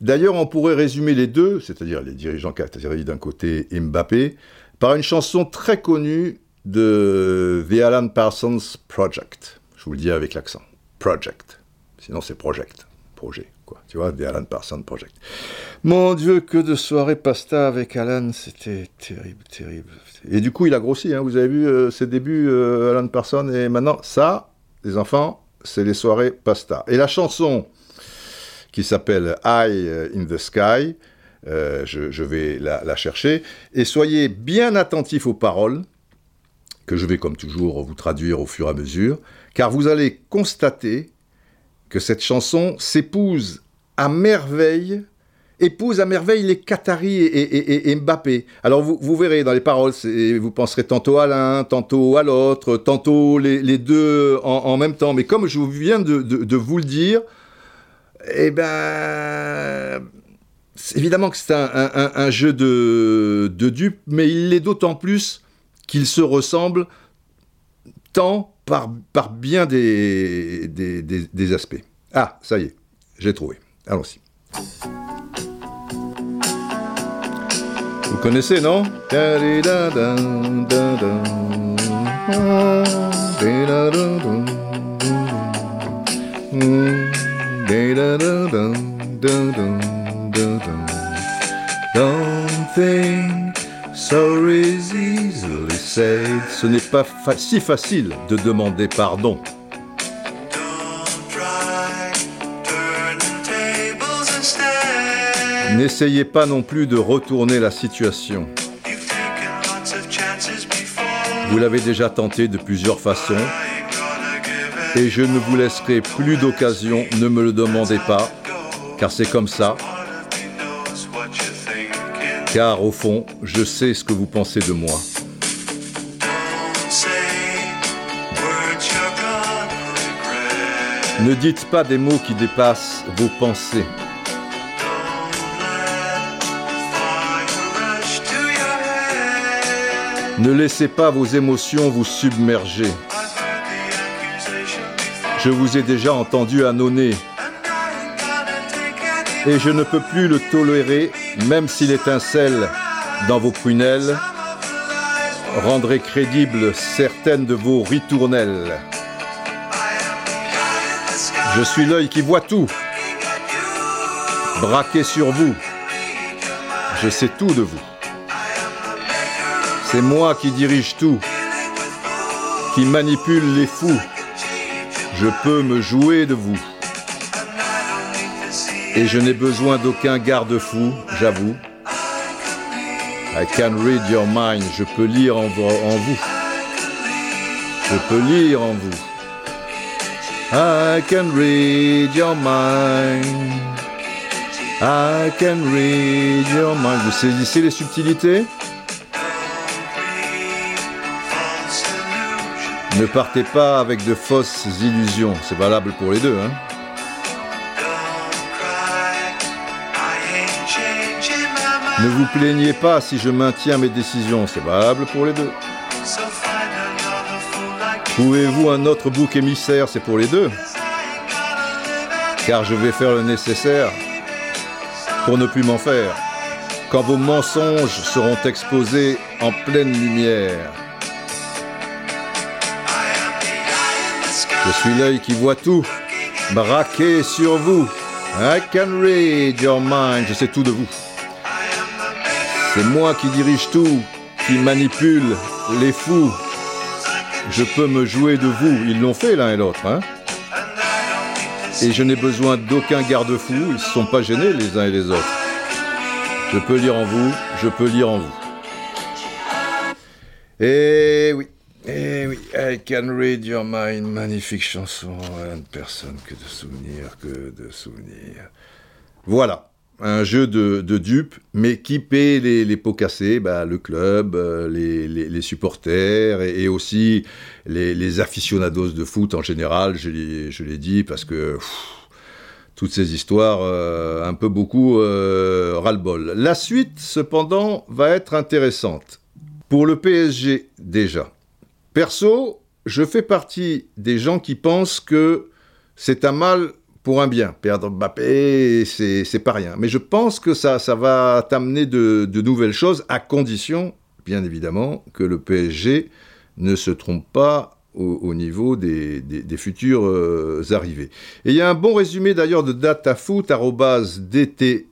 S1: D'ailleurs, on pourrait résumer les deux, c'est-à-dire les dirigeants qataris d'un côté et Mbappé, par une chanson très connue de The Alan Parsons Project. Je vous le dis avec l'accent. Project. Sinon, c'est Project. Projet. Tu vois, des Alan Parsons Project. Mon Dieu, que de soirées pasta avec Alan, c'était terrible, terrible. Et du coup, il a grossi, hein, vous avez vu euh, ses débuts, euh, Alan Parsons, et maintenant, ça, les enfants, c'est les soirées pasta. Et la chanson qui s'appelle Eye in the Sky, euh, je, vais la chercher, et soyez bien attentifs aux paroles, que je vais comme toujours vous traduire au fur et à mesure, car vous allez constater que cette chanson s'épouse à merveille, épouse à merveille les Qataris et, Mbappé. Alors vous, vous, verrez dans les paroles, vous penserez tantôt à l'un, tantôt à l'autre, tantôt les, deux en, même temps. Mais comme je viens de, vous le dire, eh ben, évidemment que c'est un, jeu de, de dupes, mais il l'est d'autant plus qu'il se ressemble tant par, par bien des, des, aspects. Ah, ça y est, j'ai trouvé. Allons-y. Vous connaissez, non? Ce n'est pas si facile de demander pardon. N'essayez pas non plus de retourner la situation. Vous l'avez déjà tenté de plusieurs façons et je ne vous laisserai plus d'occasion, ne me le demandez pas, car c'est comme ça. Car au fond, je sais ce que vous pensez de moi. Ne dites pas des mots qui dépassent vos pensées. Ne laissez pas vos émotions vous submerger. Je vous ai déjà entendu annonner. Et je ne peux plus le tolérer, même si l'étincelle dans vos prunelles rendrait crédibles certaines de vos ritournelles. Je suis l'œil qui voit tout, braqué sur vous. Je sais tout de vous. C'est moi qui dirige tout, qui manipule les fous. Je peux me jouer de vous. Et je n'ai besoin d'aucun garde-fou, j'avoue. I can read your mind. Je peux lire en, vous. Je peux lire en vous. I can read your mind. I can read your mind. Vous saisissez les subtilités? Ne partez pas avec de fausses illusions, c'est valable pour les deux. Hein ne vous plaignez pas si je maintiens mes décisions, c'est valable pour les deux. Trouvez-vous un autre bouc émissaire, c'est pour les deux. Car je vais faire le nécessaire pour ne plus m'en faire. Quand vos mensonges seront exposés en pleine lumière. Je suis l'œil qui voit tout, braqué sur vous. I can read your mind, je sais tout de vous. C'est moi qui dirige tout, qui manipule les fous. Je peux me jouer de vous, ils l'ont fait l'un et l'autre. Hein et je n'ai besoin d'aucun garde-fou, ils ne se sont pas gênés les uns et les autres. Je peux lire en vous, je peux lire en vous. Et oui, eh oui, I can read your mind, magnifique chanson, personne que de souvenirs, que de souvenirs. Voilà, un jeu de, dupes, mais qui paie les, pots cassés bah, Le club, euh, les, supporters et, aussi les, aficionados de foot en général, je l'ai dit, parce que toutes ces histoires, euh, un peu beaucoup euh, ras-le-bol. La suite, cependant, va être intéressante. Pour le PSG, déjà. Perso, je fais partie des gens qui pensent que c'est un mal pour un bien. Perdre Mbappé, c'est pas rien. Mais je pense que ça, ça va t'amener de, nouvelles choses, à condition, bien évidemment, que le PSG ne se trompe pas au, niveau des, futurs euh, arrivées. Et il y a un bon résumé d'ailleurs de datafoot, DT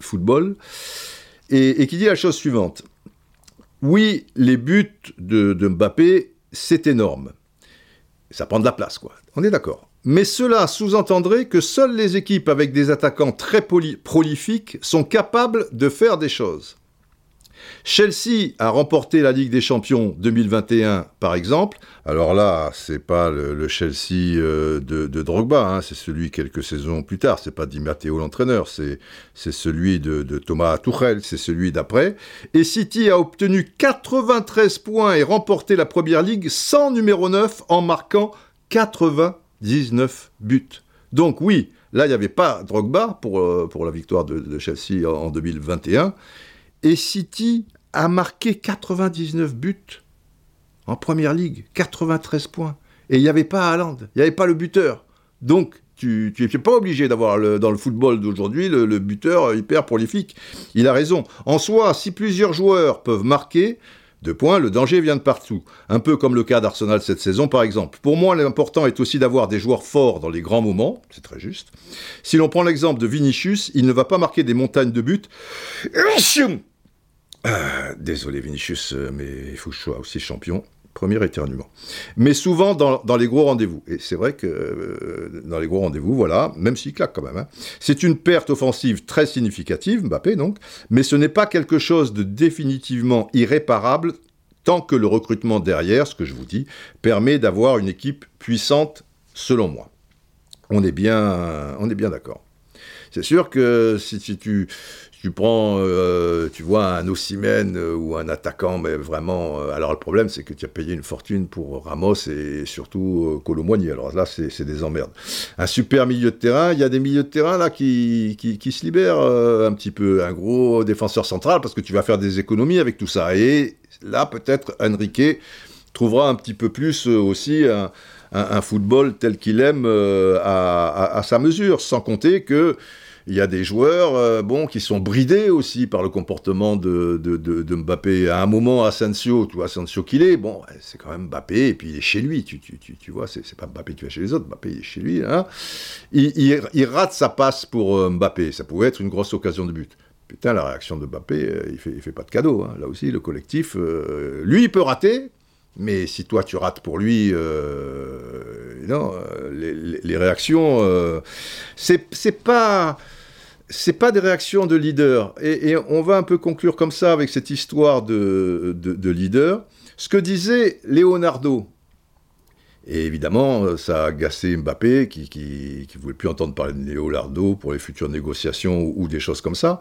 S1: Football, et, qui dit la chose suivante. Oui, les buts de, de Mbappé c'est énorme. Ça prend de la place, quoi. On est d'accord. Mais cela sous-entendrait que seules les équipes avec des attaquants très prolifiques sont capables de faire des choses. Chelsea a remporté la Ligue des Champions 2021, par exemple. Alors là, c'est pas le, Chelsea euh, de, Drogba, hein. c'est celui quelques saisons plus tard. C'est pas Di Matteo l'entraîneur, c'est celui de, Thomas Tuchel, c'est celui d'après. Et City a obtenu 93 points et remporté la Première Ligue sans numéro 9 en marquant 99 buts. Donc oui, là, il n'y avait pas Drogba pour, euh, la victoire de, Chelsea en 2021. Et City a marqué 99 buts en première ligue, 93 points. Et il n'y avait pas Haaland, il n'y avait pas le buteur. Donc, tu n'es pas obligé d'avoir dans le football d'aujourd'hui le, buteur hyper prolifique. Il a raison. En soi, si plusieurs joueurs peuvent marquer, deux points, le danger vient de partout. Un peu comme le cas d'Arsenal cette saison, par exemple. Pour moi, l'important est aussi d'avoir des joueurs forts dans les grands moments. C'est très juste. Si l'on prend l'exemple de Vinicius, il ne va pas marquer des montagnes de buts. Euh, désolé Vinicius, euh, mais il faut que je sois aussi champion. Premier éternuement. Mais souvent dans, les gros rendez-vous. Et c'est vrai que euh, dans les gros rendez-vous, voilà, même s'il claque quand même. Hein. c'est une perte offensive très significative, Mbappé donc, mais ce n'est pas quelque chose de définitivement irréparable tant que le recrutement derrière, ce que je vous dis, permet d'avoir une équipe puissante, selon moi. On est bien, on est bien d'accord. C'est sûr que si, tu, tu prends, euh, tu vois, un Ossimène euh, ou un attaquant, mais vraiment, euh, alors le problème, c'est que tu as payé une fortune pour Ramos et surtout Colomboigny. Alors là, c'est des emmerdes. Un super milieu de terrain, il y a des milieux de terrain là qui, qui, se libèrent un petit peu. Un gros défenseur central parce que tu vas faire des économies avec tout ça. Et là, peut-être Enrique trouvera un petit peu plus aussi un, football tel qu'il aime à, sa mesure, sans compter que il y a des joueurs euh, bon, qui sont bridés aussi par le comportement de, Mbappé. À un moment, Asensio, tu vois, Asensio qu'il est, bon, c'est quand même Mbappé, et puis il est chez lui, tu, tu, tu, tu vois, c'est pas Mbappé qui va chez les autres, Mbappé est chez lui. Hein. Il, rate sa passe pour euh, Mbappé, ça pouvait être une grosse occasion de but. Putain, la réaction de Mbappé, euh, il fait, fait pas de cadeau. Hein. Là aussi, le collectif, lui, il peut rater, mais si toi tu rates pour lui, non, les, les, réactions, c'est pas c'est pas des réactions de leader. Et, on va un peu conclure comme ça avec cette histoire de, leader. Ce que disait Leonardo, et évidemment, ça a agacé Mbappé, qui ne voulait plus entendre parler de Leonardo pour les futures négociations ou, des choses comme ça.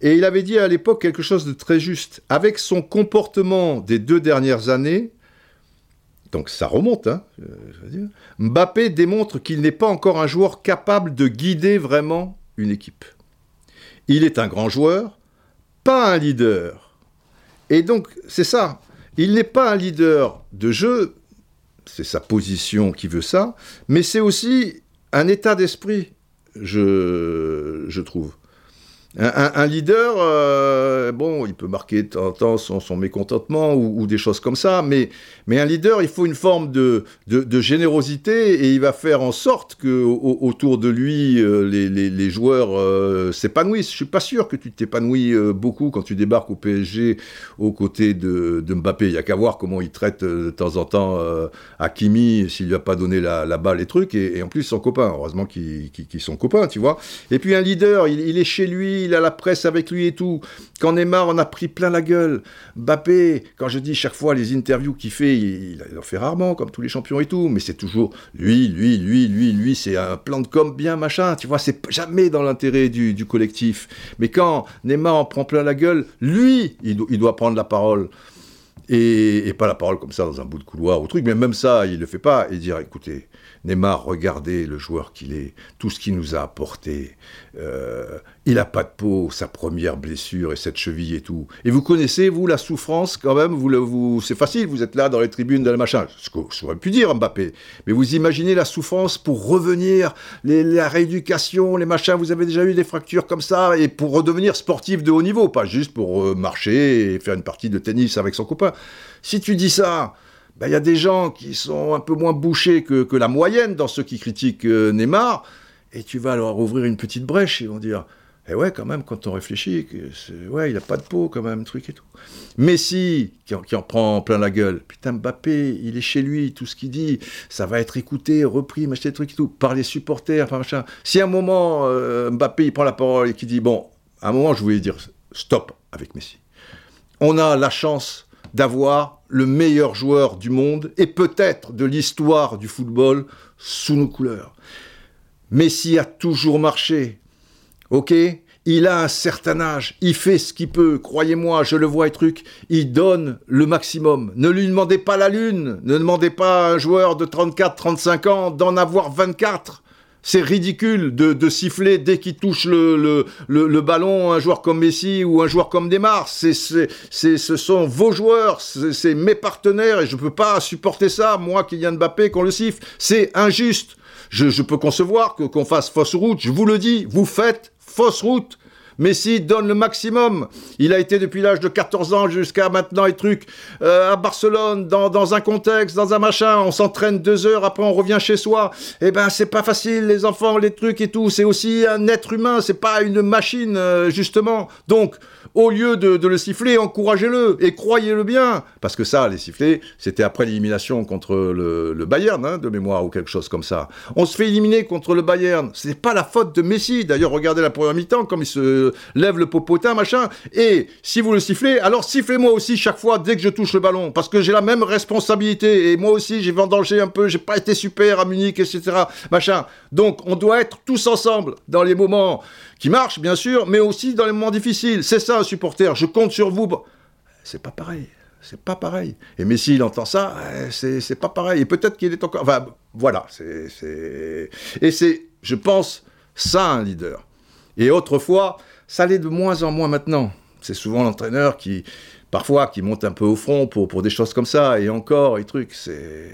S1: Et il avait dit à l'époque quelque chose de très juste. Avec son comportement des deux dernières années, donc ça remonte, hein, Mbappé démontre qu'il n'est pas encore un joueur capable de guider vraiment une équipe. Il est un grand joueur, pas un leader. Et donc, c'est ça. Il n'est pas un leader de jeu, c'est sa position qui veut ça, mais c'est aussi un état d'esprit, je, je trouve. Un, leader, euh, bon, il peut marquer de temps en temps son, mécontentement ou, des choses comme ça, mais, mais un leader, il faut une forme de, de, générosité et il va faire en sorte que autour de lui, euh, les, les, joueurs euh, s'épanouissent. Je suis pas sûr que tu t'épanouis beaucoup quand tu débarques au PSG aux côtés de, Mbappé. Il y a qu'à voir comment il traite de temps en temps Hakimi s'il lui a pas donné la balle et trucs, et, en plus son copain. Heureusement qu'ils sont copains, tu vois. Et puis un leader, il est chez lui il a la presse avec lui et tout. Quand Neymar en a pris plein la gueule. Mbappé, quand je dis chaque fois les interviews qu'il fait, il, en fait rarement, comme tous les champions et tout, mais c'est toujours lui, lui, lui, lui, lui, c'est un plan de com bien machin, tu vois, c'est jamais dans l'intérêt du, collectif. Mais quand Neymar en prend plein la gueule, lui, il, doit prendre la parole. Et, et, pas la parole comme ça dans un bout de couloir ou truc, mais même ça, il le fait pas, et dire, écoutez, Neymar, regardez le joueur qu'il est, tout ce qu'il nous a apporté. Euh, il n'a pas de peau, sa première blessure et cette cheville et tout. Et vous connaissez, vous, la souffrance quand même? Vous, C'est facile, vous êtes là dans les tribunes, dans le machin. Ce que j'aurais pu dire, Mbappé. Mais vous imaginez la souffrance pour revenir, la rééducation, les machins. Vous avez déjà eu des fractures comme ça et pour redevenir sportif de haut niveau, pas juste pour euh, marcher et faire une partie de tennis avec son copain. Si tu dis ça, ben, il y a des gens qui sont un peu moins bouchés que, la moyenne dans ceux qui critiquent euh, Neymar, et tu vas leur ouvrir une petite brèche, ils vont dire Eh ouais, quand même, quand on réfléchit, ouais, il n'a pas de peau, quand même, truc et tout. Messi, qui en, qui en, prend plein la gueule, putain, Mbappé, il est chez lui, tout ce qu'il dit, ça va être écouté, repris, machin, truc et tout, par les supporters, enfin, machin. Si à un moment, euh, Mbappé, il prend la parole et qu'il dit Bon, à un moment, je voulais dire stop avec Messi. On a la chance d'avoir le meilleur joueur du monde et peut-être de l'histoire du football sous nos couleurs. Messi a toujours marché. Ok? Il a un certain âge, il fait ce qu'il peut, croyez-moi, je le vois et truc, il donne le maximum. Ne lui demandez pas la lune, ne demandez pas à un joueur de 34-35 ans d'en avoir 24. C'est ridicule de, siffler dès qu'il touche le, le, ballon un joueur comme Messi ou un joueur comme Neymar. C'est, c'est, ce sont vos joueurs, c'est, mes partenaires et je ne peux pas supporter ça, moi, Kylian Mbappé, qu'on le siffle. C'est injuste. Je, peux concevoir que, qu'on fasse fausse route, je vous le dis, vous faites fausse route. Messi donne le maximum. Il a été depuis l'âge de 14 ans jusqu'à maintenant et trucs euh, à Barcelone, dans, un contexte, dans un machin. On s'entraîne deux heures, après on revient chez soi. Eh ben, c'est pas facile, les enfants, les trucs et tout. C'est aussi un être humain, c'est pas une machine, euh, justement. Donc, au lieu de, le siffler, encouragez-le et croyez-le bien. Parce que ça, les sifflets, c'était après l'élimination contre le, Bayern, hein, de mémoire, ou quelque chose comme ça. On se fait éliminer contre le Bayern. Ce n'est pas la faute de Messi. D'ailleurs, regardez la première mi-temps, comme il se lève le popotin, machin. Et si vous le sifflez, alors sifflez-moi aussi chaque fois dès que je touche le ballon. Parce que j'ai la même responsabilité. Et moi aussi, j'ai vendangé un peu, j'ai pas été super à Munich, etc. Machin. Donc, on doit être tous ensemble dans les moments qui marche, bien sûr, mais aussi dans les moments difficiles. C'est ça, un supporter. Je compte sur vous. C'est pas pareil. C'est pas pareil. Et Messi, il entend ça, c'est pas pareil. Et peut-être qu'il est encore. Enfin, voilà. c'est Et c'est, je pense, ça un leader. Et autrefois, ça l'est de moins en moins maintenant. C'est souvent l'entraîneur qui, parfois, qui monte un peu au front pour, pour des choses comme ça. Et encore, et trucs. C'est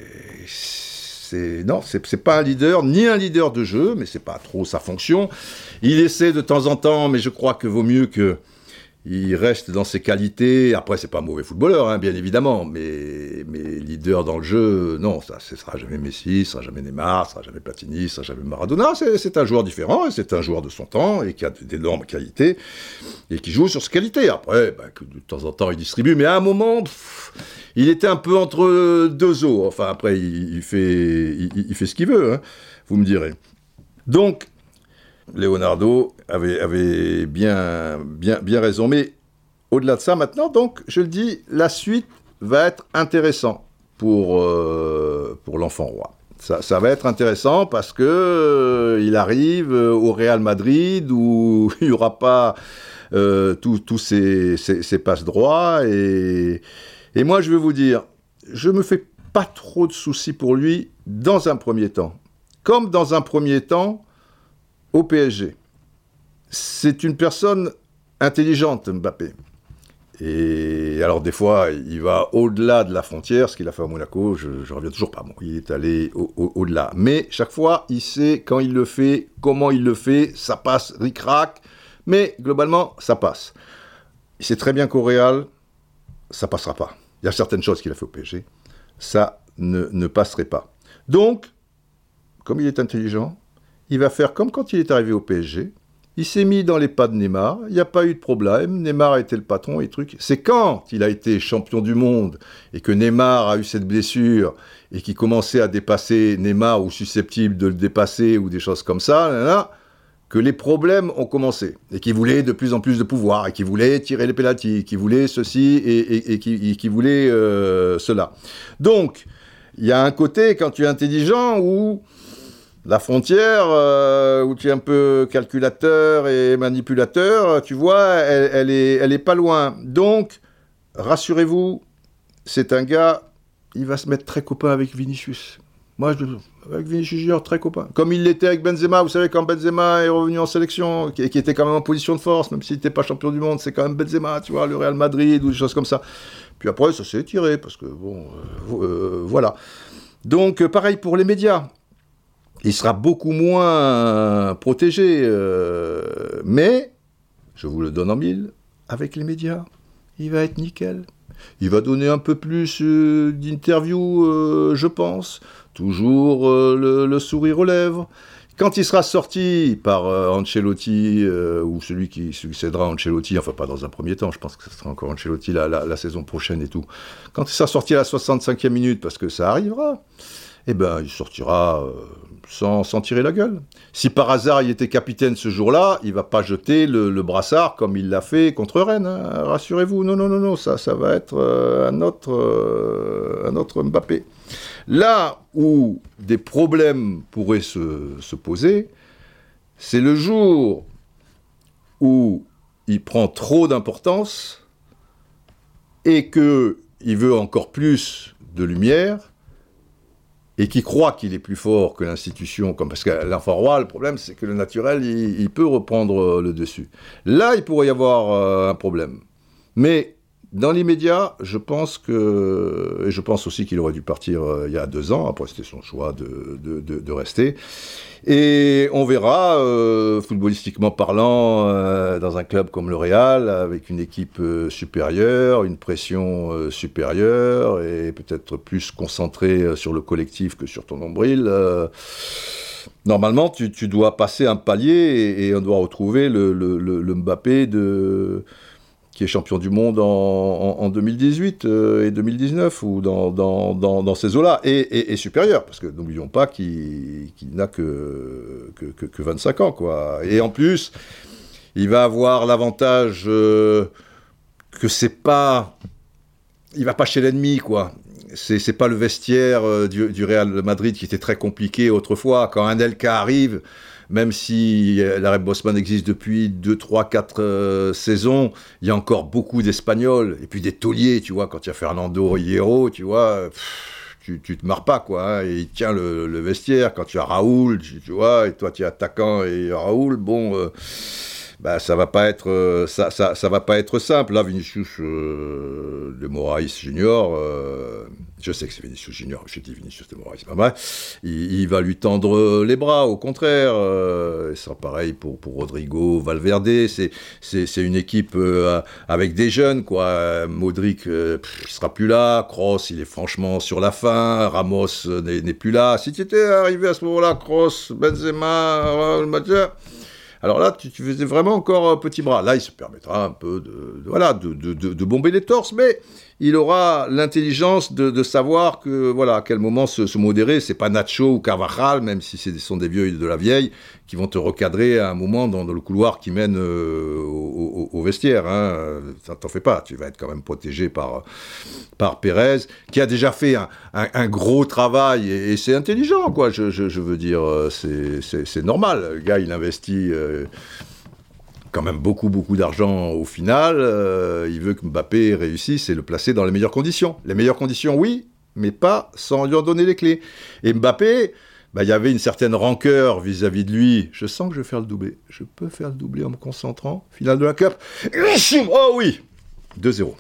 S1: c'est non, c'est pas un leader, ni un leader de jeu, mais c'est pas trop sa fonction. Il essaie de temps en temps, mais je crois que vaut mieux que il reste dans ses qualités. Après, c'est pas un mauvais footballeur, hein, bien évidemment, mais, leader dans le jeu, non, ça, ce sera jamais Messi, ce sera jamais Neymar, ce sera jamais Platini, ce sera jamais Maradona. C'est un joueur différent, c'est un joueur de son temps et qui a d'énormes qualités et qui joue sur ses qualités. Après, bah, de temps en temps, il distribue, mais à un moment, il était un peu entre deux eaux. Enfin, après, il, fait, il, fait ce qu'il veut, hein, vous me direz. Donc, Leonardo avait, bien, bien, bien raison. Mais au-delà de ça, maintenant, donc, je le dis, la suite va être intéressante pour, euh, pour l'enfant roi. Ça, va être intéressant parce que euh, il arrive au Real Madrid où <laughs> il n'y aura pas euh, tous ces, ces, passes droits et, et moi, je vais vous dire, je me fais pas trop de soucis pour lui dans un premier temps. Comme dans un premier temps au PSG. C'est une personne intelligente, Mbappé. Et alors des fois, il va au-delà de la frontière, ce qu'il a fait à Monaco, je, ne reviens toujours pas. Bon, il est allé au-delà. Mais chaque fois, il sait quand il le fait, comment il le fait, ça passe ric-rac, mais globalement, ça passe. Il sait très bien qu'au Real, ça passera pas. Il y a certaines choses qu'il a fait au PSG, ça ne, passerait pas. Donc, comme il est intelligent, il va faire comme quand il est arrivé au PSG. Il s'est mis dans les pas de Neymar, il n'y a pas eu de problème, Neymar a été le patron et truc. C'est quand il a été champion du monde et que Neymar a eu cette blessure et qu'il commençait à dépasser Neymar ou susceptible de le dépasser ou des choses comme ça, là, que les problèmes ont commencé et qui voulait de plus en plus de pouvoir et qui voulait tirer les pénaltys, qui voulait ceci et, qui, voulait euh, cela. Donc, il y a un côté, quand tu es intelligent, où la frontière, euh, où tu es un peu calculateur et manipulateur, tu vois, elle, est, elle est pas loin. Donc, rassurez-vous, c'est un gars, il va se mettre très copain avec Vinicius. Moi, je, avec Vinicius Junior, très copain. Comme il l'était avec Benzema. Vous savez, quand Benzema est revenu en sélection, qui, qui était quand même en position de force, même s'il n'était pas champion du monde, c'est quand même Benzema, tu vois, le Real Madrid ou des choses comme ça. Puis après, ça s'est tiré, parce que, bon, euh, euh, voilà. Donc, euh, pareil pour les médias. Il sera beaucoup moins protégé, mais, je vous le donne en mille, avec les médias, il va être nickel. Il va donner un peu plus d'interviews, je pense toujours euh, le, sourire aux lèvres. Quand il sera sorti par euh, Ancelotti, euh, ou celui qui succédera à Ancelotti, enfin pas dans un premier temps, je pense que ce sera encore Ancelotti la, saison prochaine et tout. Quand il sera sorti à la 65e minute, parce que ça arrivera, eh ben il sortira sans, sans, tirer la gueule. Si par hasard il était capitaine ce jour-là, il va pas jeter le, brassard comme il l'a fait contre Rennes. Hein. Rassurez-vous, non, non, non, non, ça, ça va être un autre, un autre Mbappé. Là où des problèmes pourraient se, poser, c'est le jour où il prend trop d'importance et qu'il veut encore plus de lumière et qui croit qu'il est plus fort que l'institution, parce que l'enfant roi, le problème, c'est que le naturel, il, peut reprendre le dessus. Là, il pourrait y avoir euh, un problème. Mais dans l'immédiat, je pense que, et je pense aussi qu'il aurait dû partir euh, il y a deux ans, après c'était son choix de, de, rester. Et on verra, euh, footballistiquement parlant, euh, dans un club comme le Real, avec une équipe supérieure, une pression supérieure, et peut-être plus concentrée sur le collectif que sur ton nombril. normalement, tu, tu, dois passer un palier et, on doit retrouver le Mbappé de qui est champion du monde en, 2018 euh, et 2019, ou dans, ces eaux-là, et, supérieur, parce que n'oublions pas qu'il n'a que, 25 ans, quoi. Et en plus, il va avoir l'avantage euh, que c'est pas... Il va pas chez l'ennemi, quoi. C'est pas le vestiaire euh, du, du Real Madrid qui était très compliqué autrefois. Quand un Elka arrive même si euh, l'arrêt Bosman existe depuis 2, 3, 4 saisons, il y a encore beaucoup d'Espagnols, et puis des tauliers, tu vois, quand il y a Fernando Hierro, tu vois, tu, tu, te marres pas, quoi, hein, et il tient le, vestiaire, quand tu as Raoul, tu, vois, et toi tu es attaquant et Raoul, bon... Euh, bah, ça va pas être euh, ça, ça, ça, va pas être simple. Là, Vinicius euh, de Moraes Junior, euh, je sais que c'est Vinicius Junior, je dis Vinicius de Moraes, pas mal. Il, va lui tendre les bras, au contraire. Euh, ça pareil pour, pour Rodrigo, Valverde. C'est une équipe avec des jeunes, quoi. Modric, il sera plus là. Kroos, il est franchement sur la fin. Ramos n'est plus là. Si tu étais arrivé à ce moment-là, Kroos, Benzema, le alors là, tu, faisais vraiment encore un petit bras. Là, il se permettra un peu de, de, de, bomber les torses, mais il aura l'intelligence de, savoir que voilà à quel moment se, se modérer. C'est pas Nacho ou Carvajal, même si ce sont des vieux de la vieille, qui vont te recadrer à un moment dans, le couloir qui mène euh, au, vestiaire. Hein. T'en fais pas, tu vas être quand même protégé par par Pérez, qui a déjà fait un, gros travail et, c'est intelligent, quoi. Je, veux dire, c'est normal. Le gars, il investit. Euh, quand même beaucoup, beaucoup d'argent au final. Euh, il veut que Mbappé réussisse et le placer dans les meilleures conditions. Les meilleures conditions, oui, mais pas sans lui en donner les clés. Et Mbappé, bah, il y avait une certaine rancœur vis-à-vis de lui. Je sens que je vais faire le doublé. Je peux faire le doublé en me concentrant. Finale de la Cup. Oh oui 2-0.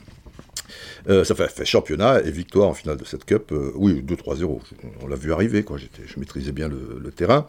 S1: Euh, ça fait, championnat et victoire en finale de cette Cup. Euh, oui, 2-3-0. On l'a vu arriver, quoi. Je maîtrisais bien le, terrain.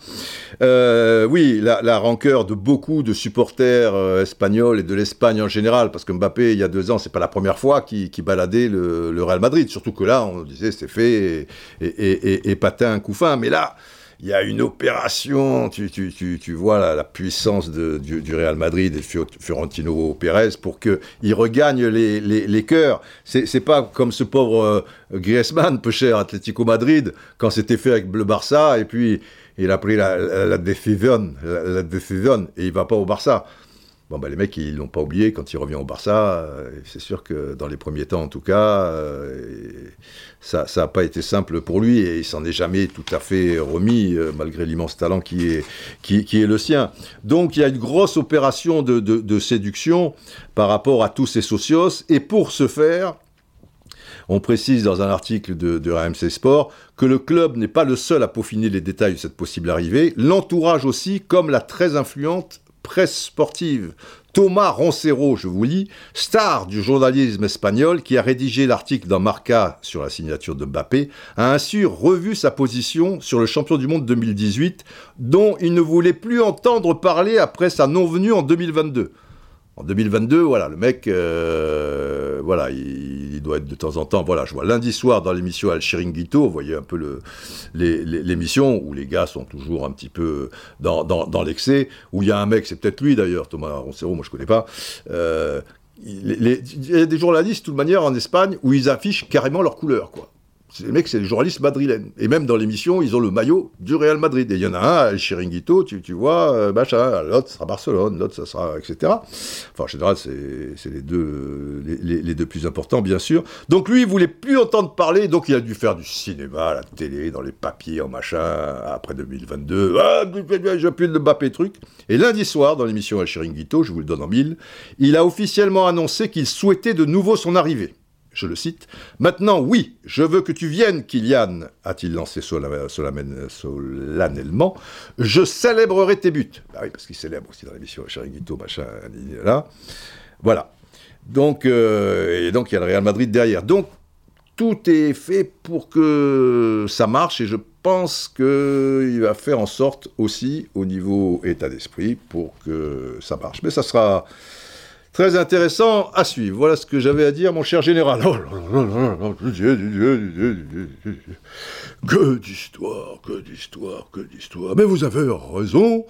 S1: Euh, oui, la, rancœur de beaucoup de supporters espagnols et de l'Espagne en général, parce que Mbappé, il y a deux ans, c'est pas la première fois qu'il baladait le, Real Madrid. Surtout que là, on disait c'est fait et, et, et, patin un coup fin. Mais là, il y a une opération, tu, tu, tu, tu vois la, puissance de, du, Real Madrid et Fiorentino Pérez pour qu'il regagne les, les, les cœurs. C'est pas comme ce pauvre euh, Griezmann, peu cher Atlético Madrid, quand c'était fait avec le Barça, et puis il a pris la, la, décision, la, décision, et il va pas au Barça. Bon, bah, les mecs, ils l'ont pas oublié quand il revient au Barça. Euh, c'est sûr que dans les premiers temps, en tout cas, euh, ça n'a pas été simple pour lui et il s'en est jamais tout à fait remis, euh, malgré l'immense talent qui est, qui, est le sien. Donc, il y a une grosse opération de, de, séduction par rapport à tous ces socios. Et pour ce faire, on précise dans un article de, de RMC Sport que le club n'est pas le seul à peaufiner les détails de cette possible arrivée, l'entourage aussi, comme la très influente presse sportive. Thomas Roncero, je vous lis, star du journalisme espagnol qui a rédigé l'article dans Marca sur la signature de Mbappé, a ainsi revu sa position sur le champion du monde 2018 dont il ne voulait plus entendre parler après sa non-venue en 2022. En 2022, voilà, le mec, euh, voilà, il, doit être de temps en temps, voilà, je vois lundi soir dans l'émission Al Chiringuito, vous voyez un peu l'émission où les gars sont toujours un petit peu dans, l'excès, où il y a un mec, c'est peut-être lui d'ailleurs, Thomas Roncero, moi je connais pas, euh, il y a des journalistes, de toute manière, en Espagne, où ils affichent carrément leur couleur, quoi les mecs, c'est les journalistes madrilènes. Et même dans l'émission, ils ont le maillot du Real Madrid. Et il y en a un, El Chiringuito, tu, vois, euh, machin, l'autre sera Barcelone, l'autre ça sera, etc. Enfin, en général, c'est les deux, les, deux plus importants, bien sûr. Donc lui, il voulait plus entendre parler, donc il a dû faire du cinéma, la télé, dans les papiers, en machin, après 2022. Ah, plus de Mbappé truc. Et lundi soir, dans l'émission El Chiringuito, je vous le donne en mille, il a officiellement annoncé qu'il souhaitait de nouveau son arrivée je le cite, Maintenant, oui, je veux que tu viennes, Kylian, a-t-il lancé solennellement, je célébrerai tes buts. Bah oui, parce qu'il célèbre aussi dans l'émission Chiringuito, machin, là. Voilà. Donc, et donc il y a le Real Madrid derrière. Donc tout est fait pour que ça marche et je pense qu'il va faire en sorte aussi au niveau état d'esprit pour que ça marche. Mais ça sera très intéressant à suivre. Voilà ce que j'avais à dire, mon cher général. Que d'histoire, que d'histoire, que d'histoire. Mais vous avez raison,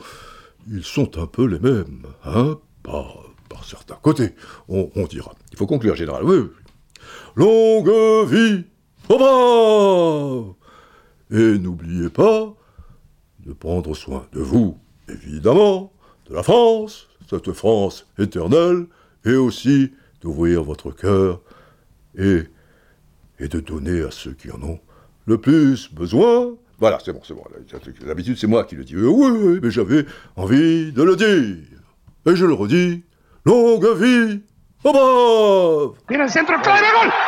S1: ils sont un peu les mêmes, hein, par, certains côtés, on, dira. Il faut conclure, général. Oui, Longue vie au Et n'oubliez pas de prendre soin de vous, évidemment, de la France, cette France éternelle, et aussi d'ouvrir votre cœur et, et de donner à ceux qui en ont le plus besoin. Voilà, c'est bon, c'est bon. D'habitude, c'est moi qui le dis. Euh, oui, mais j'avais envie de le dire. Et je le redis, longue vie au gol.